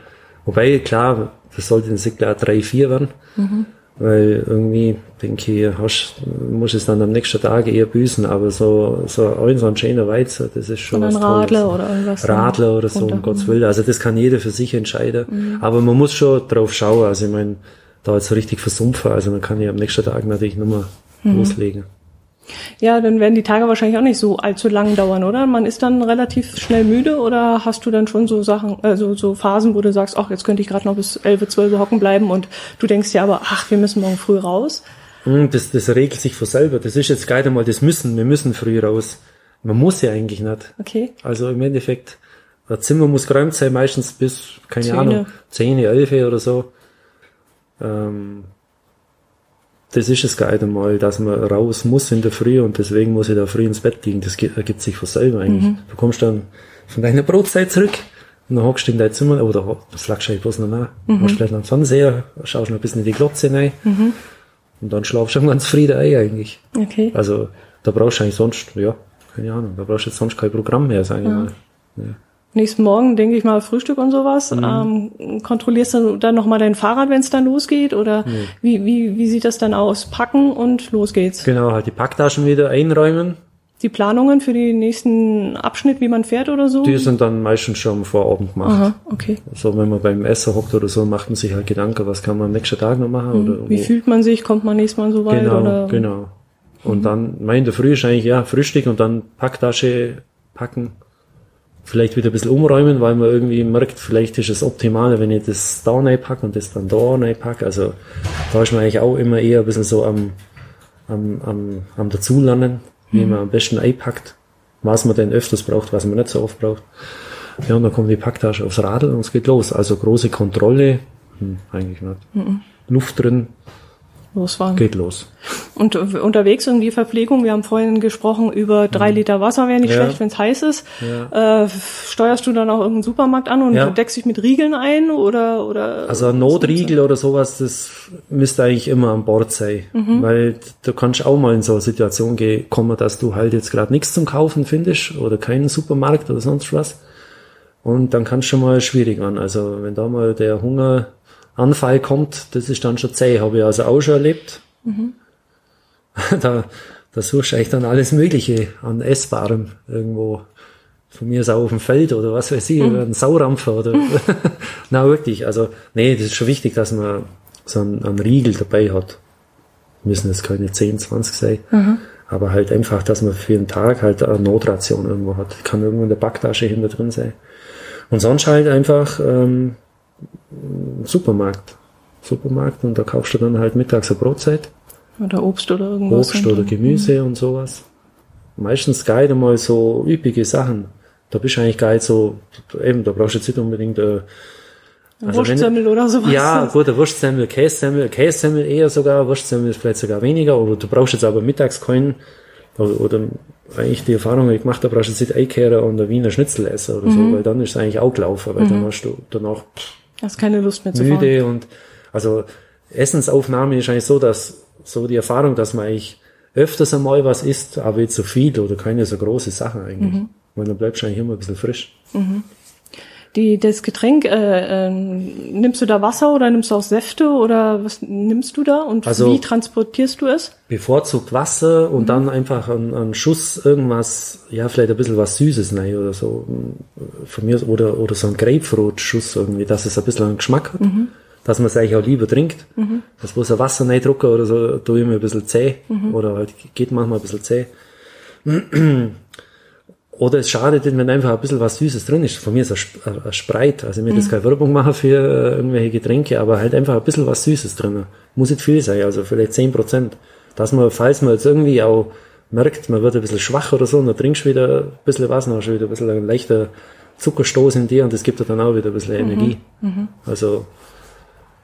Wobei, klar, das sollte in Sigler 3, 4 werden. Mhm. Weil irgendwie, denke ich, hast, muss es dann am nächsten Tag eher büßen, aber so, so ein, so ein schöner Weizen, das ist schon und was ein Radler Tolles. oder irgendwas. Radler oder so, um Gottes Willen. Also das kann jeder für sich entscheiden. Mhm. Aber man muss schon drauf schauen. Also ich meine, da jetzt so richtig versumpfe. Also dann kann ich am nächsten Tag natürlich nochmal mhm. loslegen. Ja, dann werden die Tage wahrscheinlich auch nicht so allzu lang dauern, oder? Man ist dann relativ schnell müde oder hast du dann schon so Sachen, also so Phasen, wo du sagst, ach, jetzt könnte ich gerade noch bis 11, 12 hocken bleiben und du denkst ja aber, ach, wir müssen morgen früh raus? Hm, das, das regelt sich von selber. Das ist jetzt gar nicht mal das Müssen. Wir müssen früh raus. Man muss ja eigentlich nicht. Okay. Also im Endeffekt, das Zimmer muss geräumt sein, meistens bis, keine Zähne. Ahnung, 10, 11 oder so. Ähm, das ist es gar mal, dass man raus muss in der Früh und deswegen muss ich da früh ins Bett liegen. Das ergibt sich von selber eigentlich. Mhm. Du kommst dann von deiner Brotzeit zurück und dann hockst du in dein Zimmer, oder das lagst du bloß noch nach. Mhm. Machst vielleicht noch einen Fernseher, schaust noch ein bisschen in die Glotze rein mhm. und dann schlafst du schon ganz Friede ein eigentlich. Okay. Also da brauchst du eigentlich sonst, ja, keine Ahnung, da brauchst du jetzt sonst kein Programm mehr, sage ich mal. Ja nächsten Morgen, denke ich mal, Frühstück und sowas. Mhm. Ähm, kontrollierst du dann nochmal dein Fahrrad, wenn es dann losgeht? Oder mhm. wie, wie, wie sieht das dann aus? Packen und los geht's. Genau, halt die Packtaschen wieder einräumen. Die Planungen für den nächsten Abschnitt, wie man fährt oder so? Die sind dann meistens schon am Vorabend gemacht. Aha, okay. So, wenn man beim Essen hockt oder so, macht man sich halt Gedanken, was kann man am nächsten Tag noch machen? Mhm. Oder wie fühlt man sich? Kommt man nächstes Mal so weit? Genau, oder? genau. Und mhm. dann, mein, in der Früh ist eigentlich, ja, Frühstück und dann Packtasche packen vielleicht wieder ein bisschen umräumen, weil man irgendwie merkt, vielleicht ist es optimaler, wenn ich das da packe und das dann da packe. Also da ist man eigentlich auch immer eher ein bisschen so am, am, am, am dazulernen, wie mhm. man am besten einpackt, was man denn öfters braucht, was man nicht so oft braucht. Ja, und dann kommt die Packtasche aufs Radl und es geht los. Also große Kontrolle, hm, eigentlich nicht. Mhm. Luft drin, losfahren. Geht los. Und unterwegs irgendwie Verpflegung, wir haben vorhin gesprochen über drei mhm. Liter Wasser wäre nicht ja. schlecht, wenn es heiß ist. Ja. Äh, steuerst du dann auch irgendeinen Supermarkt an und ja. deckst dich mit Riegeln ein oder oder? Also Notriegel oder sowas, das müsste eigentlich immer an Bord sein, mhm. weil du kannst auch mal in so eine Situation kommen, dass du halt jetzt gerade nichts zum Kaufen findest oder keinen Supermarkt oder sonst was. Und dann kann es schon mal schwierig werden. Also wenn da mal der Hunger Anfall kommt, das ist dann schon zäh, habe ich also auch schon erlebt. Mhm. Da, da suchst du eigentlich dann alles Mögliche an Essbarem irgendwo. Von mir ist auch auf dem Feld oder was weiß ich, mhm. oder ein Saurampfer oder, na wirklich, also, nee, das ist schon wichtig, dass man so einen, einen Riegel dabei hat. Müssen es keine 10, 20 sein. Mhm. Aber halt einfach, dass man für einen Tag halt eine Notration irgendwo hat. Kann irgendwo in der Backtasche hinter drin sein. Und sonst halt einfach, ähm, Supermarkt. Supermarkt und da kaufst du dann halt mittags eine Brotzeit. Oder Obst oder irgendwas. Obst oder Gemüse mhm. und sowas. Meistens geil mal so üppige Sachen. Da bist du eigentlich geil so, eben, da brauchst du jetzt nicht unbedingt äh, also Wurstsemmel oder sowas. Ja, gut, der Wurstsemmel, Kässemmel, Kässemmel eher sogar, Wurstsemmel ist vielleicht sogar weniger, aber du brauchst jetzt aber mittags keinen, oder, oder eigentlich die Erfahrung habe ich gemacht, da brauchst du jetzt nicht Eikehrer und der Wiener Schnitzel essen oder mhm. so, weil dann ist es eigentlich auch gelaufen, weil mhm. dann hast du danach pff, hast keine Lust mehr zu müde fahren. und also Essensaufnahme ist eigentlich so, dass so die Erfahrung, dass man eigentlich öfters einmal was isst, aber jetzt so viel oder keine so große Sachen eigentlich. Mhm. Weil dann bleibst du eigentlich immer ein bisschen frisch. Mhm die, das Getränk, äh, äh, nimmst du da Wasser oder nimmst du auch Säfte oder was nimmst du da und also wie transportierst du es? Bevorzugt Wasser und mhm. dann einfach einen, Schuss irgendwas, ja, vielleicht ein bisschen was Süßes rein oder so. Von mir, oder, oder so ein Grapefruit-Schuss irgendwie, dass es ein bisschen einen Geschmack hat. Mhm. Dass man es eigentlich auch lieber trinkt. Mhm. Das muss ein Wasser reindrucken oder so, tue ich mir ein bisschen zäh. Mhm. Oder halt geht manchmal ein bisschen zäh. Oder es schadet, wenn einfach ein bisschen was Süßes drin ist. Von mir ist ein, ein Spreit. Also ich mhm. jetzt keine Werbung machen für äh, irgendwelche Getränke, aber halt einfach ein bisschen was Süßes drin. Muss nicht viel sein, also vielleicht zehn Prozent. Dass man, falls man jetzt irgendwie auch merkt, man wird ein bisschen schwach oder so, und dann trinkst du wieder ein bisschen was, dann hast du wieder ein bisschen ein leichter Zuckerstoß in dir und das gibt dir dann auch wieder ein bisschen mhm. Energie. Mhm. Also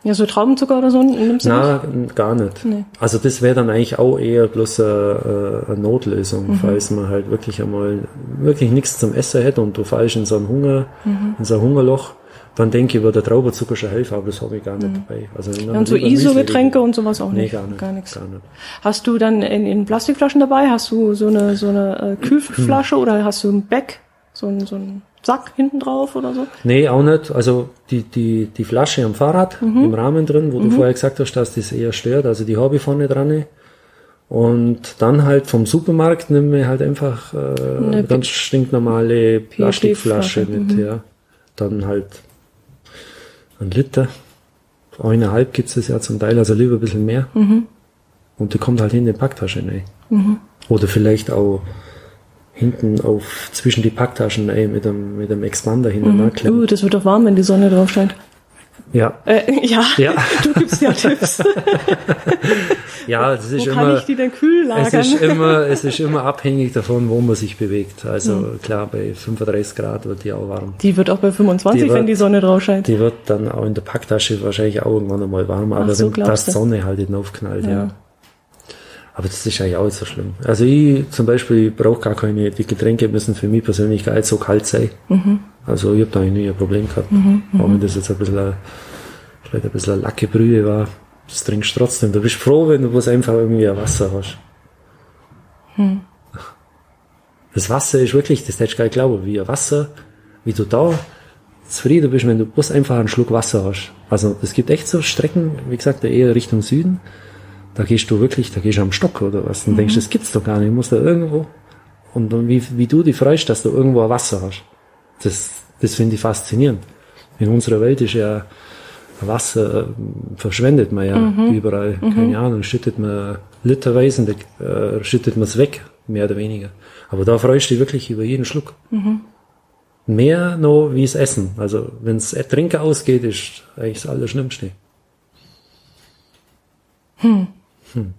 ja, so Traubenzucker oder so nimmst du Nein, nicht? gar nicht. Nee. Also das wäre dann eigentlich auch eher bloß eine, eine Notlösung, mhm. falls man halt wirklich einmal wirklich nichts zum Essen hätte und du fallst in so ein Hunger, mhm. in so ein Hungerloch, dann denke ich, würde der Traubenzucker schon helfen, aber das habe ich gar nicht mhm. dabei. Also ja, und so ISO-Getränke und sowas auch nee, nicht? gar nicht. Gar nichts. Gar nicht. Hast du dann in, in Plastikflaschen dabei? Hast du so eine, so eine äh, Kühlflasche oder hast du ein Beck? So ein, so ein Sack hinten drauf oder so? Nee, auch nicht. Also die, die, die Flasche am Fahrrad mhm. im Rahmen drin, wo mhm. du vorher gesagt hast, dass das eher stört, also die habe ich vorne dran. Und dann halt vom Supermarkt nehmen wir halt einfach äh, eine ganz stinknormale Plastikflasche mit, mhm. ja. Dann halt ein Liter. Eineinhalb gibt's das ja zum Teil, also lieber ein bisschen mehr. Mhm. Und die kommt halt in die Packtasche rein. Mhm. Oder vielleicht auch hinten auf zwischen die Packtaschen ey, mit dem mit dem Expander hinten mhm. klemmen. Uh, das wird doch warm, wenn die Sonne drauf scheint. Ja. Äh, ja. ja. Du gibst ja Tipps. ja, es ist wo immer. Kann ich die denn kühl lagern? Es ist immer, es ist immer abhängig davon, wo man sich bewegt. Also mhm. klar, bei 35 Grad wird die auch warm. Die wird auch bei 25, die wird, wenn die Sonne drauf scheint. Die wird dann auch in der Packtasche wahrscheinlich auch irgendwann einmal warm, aber so, wenn das Sonne halt nicht aufknallt, ja. ja. Aber das ist eigentlich auch nicht so schlimm. Also ich zum Beispiel brauche gar keine, die Getränke müssen für mich persönlich gar nicht so kalt sein. Mhm. Also ich habe da eigentlich nie ein Problem gehabt. Mhm, mhm. Auch wenn das jetzt ein bisschen, vielleicht ein bisschen eine lacke Brühe war, das trinkst du trotzdem. Du bist froh, wenn du was einfach irgendwie ein Wasser hast. Mhm. Das Wasser ist wirklich, das hättest du gar nicht glauben, wie ein Wasser, wie du da zufrieden bist, wenn du bloß einfach einen Schluck Wasser hast. Also es gibt echt so Strecken, wie gesagt, eher Richtung Süden da gehst du wirklich, da gehst du am Stock oder was. Und mhm. denkst, das gibt's doch gar nicht. Du musst da irgendwo. Und dann, wie, wie du dich freust, dass du irgendwo Wasser hast. Das, das finde ich faszinierend. In unserer Welt ist ja Wasser äh, verschwendet man ja mhm. überall. Mhm. Keine Ahnung, schüttet man literweise, äh, schüttet man es weg, mehr oder weniger. Aber da freust du dich wirklich über jeden Schluck. Mhm. Mehr noch wie es Essen. Also wenn es Trinken ausgeht, ist eigentlich das Allerschlimmste. Hm. Hm.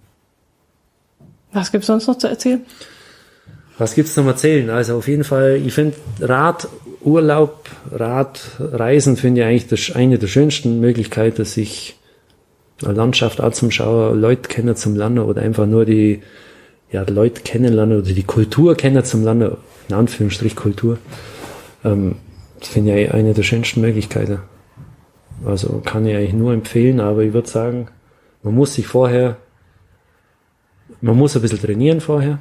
Was gibt's sonst noch zu erzählen? Was gibt's noch zu erzählen? Also auf jeden Fall, ich finde Radurlaub, Radreisen finde ich eigentlich das, eine der schönsten Möglichkeiten, sich eine Landschaft anzuschauen, Leute kennen zum Lernen oder einfach nur die, ja, Leute kennenlernen oder die Kultur kennen zum Lernen, in Anführungsstrich Kultur. Ähm, das finde ich eine der schönsten Möglichkeiten. Also kann ich eigentlich nur empfehlen, aber ich würde sagen, man muss sich vorher man muss ein bisschen trainieren vorher.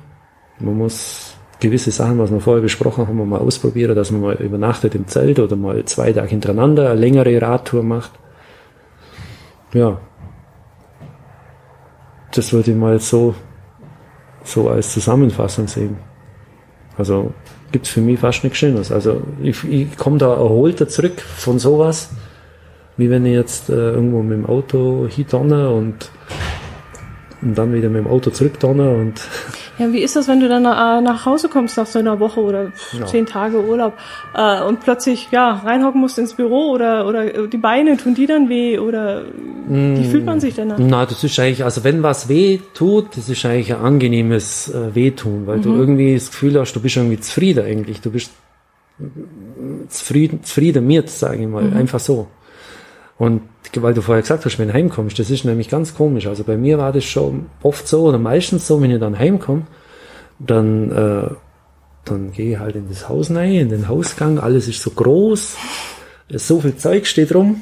Man muss gewisse Sachen, was wir vorher besprochen haben, mal ausprobieren, dass man mal übernachtet im Zelt oder mal zwei Tage hintereinander eine längere Radtour macht. Ja. Das würde ich mal so, so als Zusammenfassung sehen. Also gibt's für mich fast nichts Schönes. Also ich, ich komme da erholter zurück von sowas, wie wenn ich jetzt äh, irgendwo mit dem Auto hitonne und und dann wieder mit dem Auto zurücktonnen und Ja, wie ist das, wenn du dann nach, äh, nach Hause kommst nach so einer Woche oder ja. zehn Tage Urlaub äh, und plötzlich ja reinhocken musst ins Büro oder oder die Beine tun die dann weh oder mm, wie fühlt man sich denn dann? Na, das ist eigentlich also wenn was weh tut, das ist eigentlich ein angenehmes äh, Wehtun, weil mhm. du irgendwie das Gefühl hast, du bist irgendwie zufrieden eigentlich, du bist zufrieden, zufrieden mit, sage ich mal, mhm. einfach so. Und weil du vorher gesagt hast, wenn du heimkommst, das ist nämlich ganz komisch. Also bei mir war das schon oft so oder meistens so, wenn ich dann heimkomme, dann, äh, dann gehe ich halt in das Haus rein, in den Hausgang, alles ist so groß, so viel Zeug steht rum.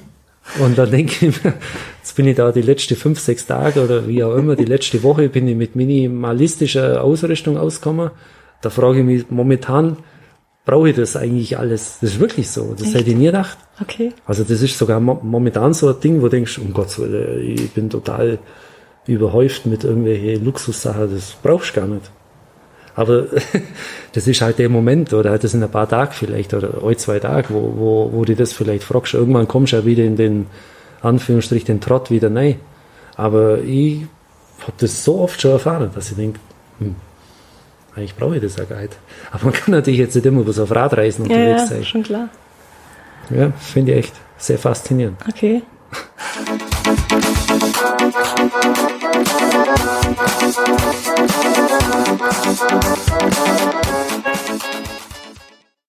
Und dann denke ich mir, jetzt bin ich da die letzten fünf, sechs Tage oder wie auch immer, die letzte Woche bin ich mit minimalistischer Ausrüstung ausgekommen. Da frage ich mich momentan, brauche ich das eigentlich alles? Das ist wirklich so. Das Echt? hätte ich nie gedacht. Okay. Also das ist sogar mo momentan so ein Ding, wo du denkst, um Gottes Willen, ich bin total überhäuft mit irgendwelchen Luxussachen, das brauchst du gar nicht. Aber das ist halt der Moment, oder das sind ein paar Tage vielleicht, oder ein, zwei Tage, wo, wo, wo du das vielleicht fragst. Irgendwann kommst du ja wieder in den, Anführungsstrich, den Trott wieder rein. Aber ich habe das so oft schon erfahren, dass ich denke, hm, eigentlich brauche ich das auch gar nicht. Aber man kann natürlich jetzt nicht immer bloß auf Radreisen unterwegs ja, sein. Ja, schon klar. Ja, finde ich echt sehr faszinierend. Okay.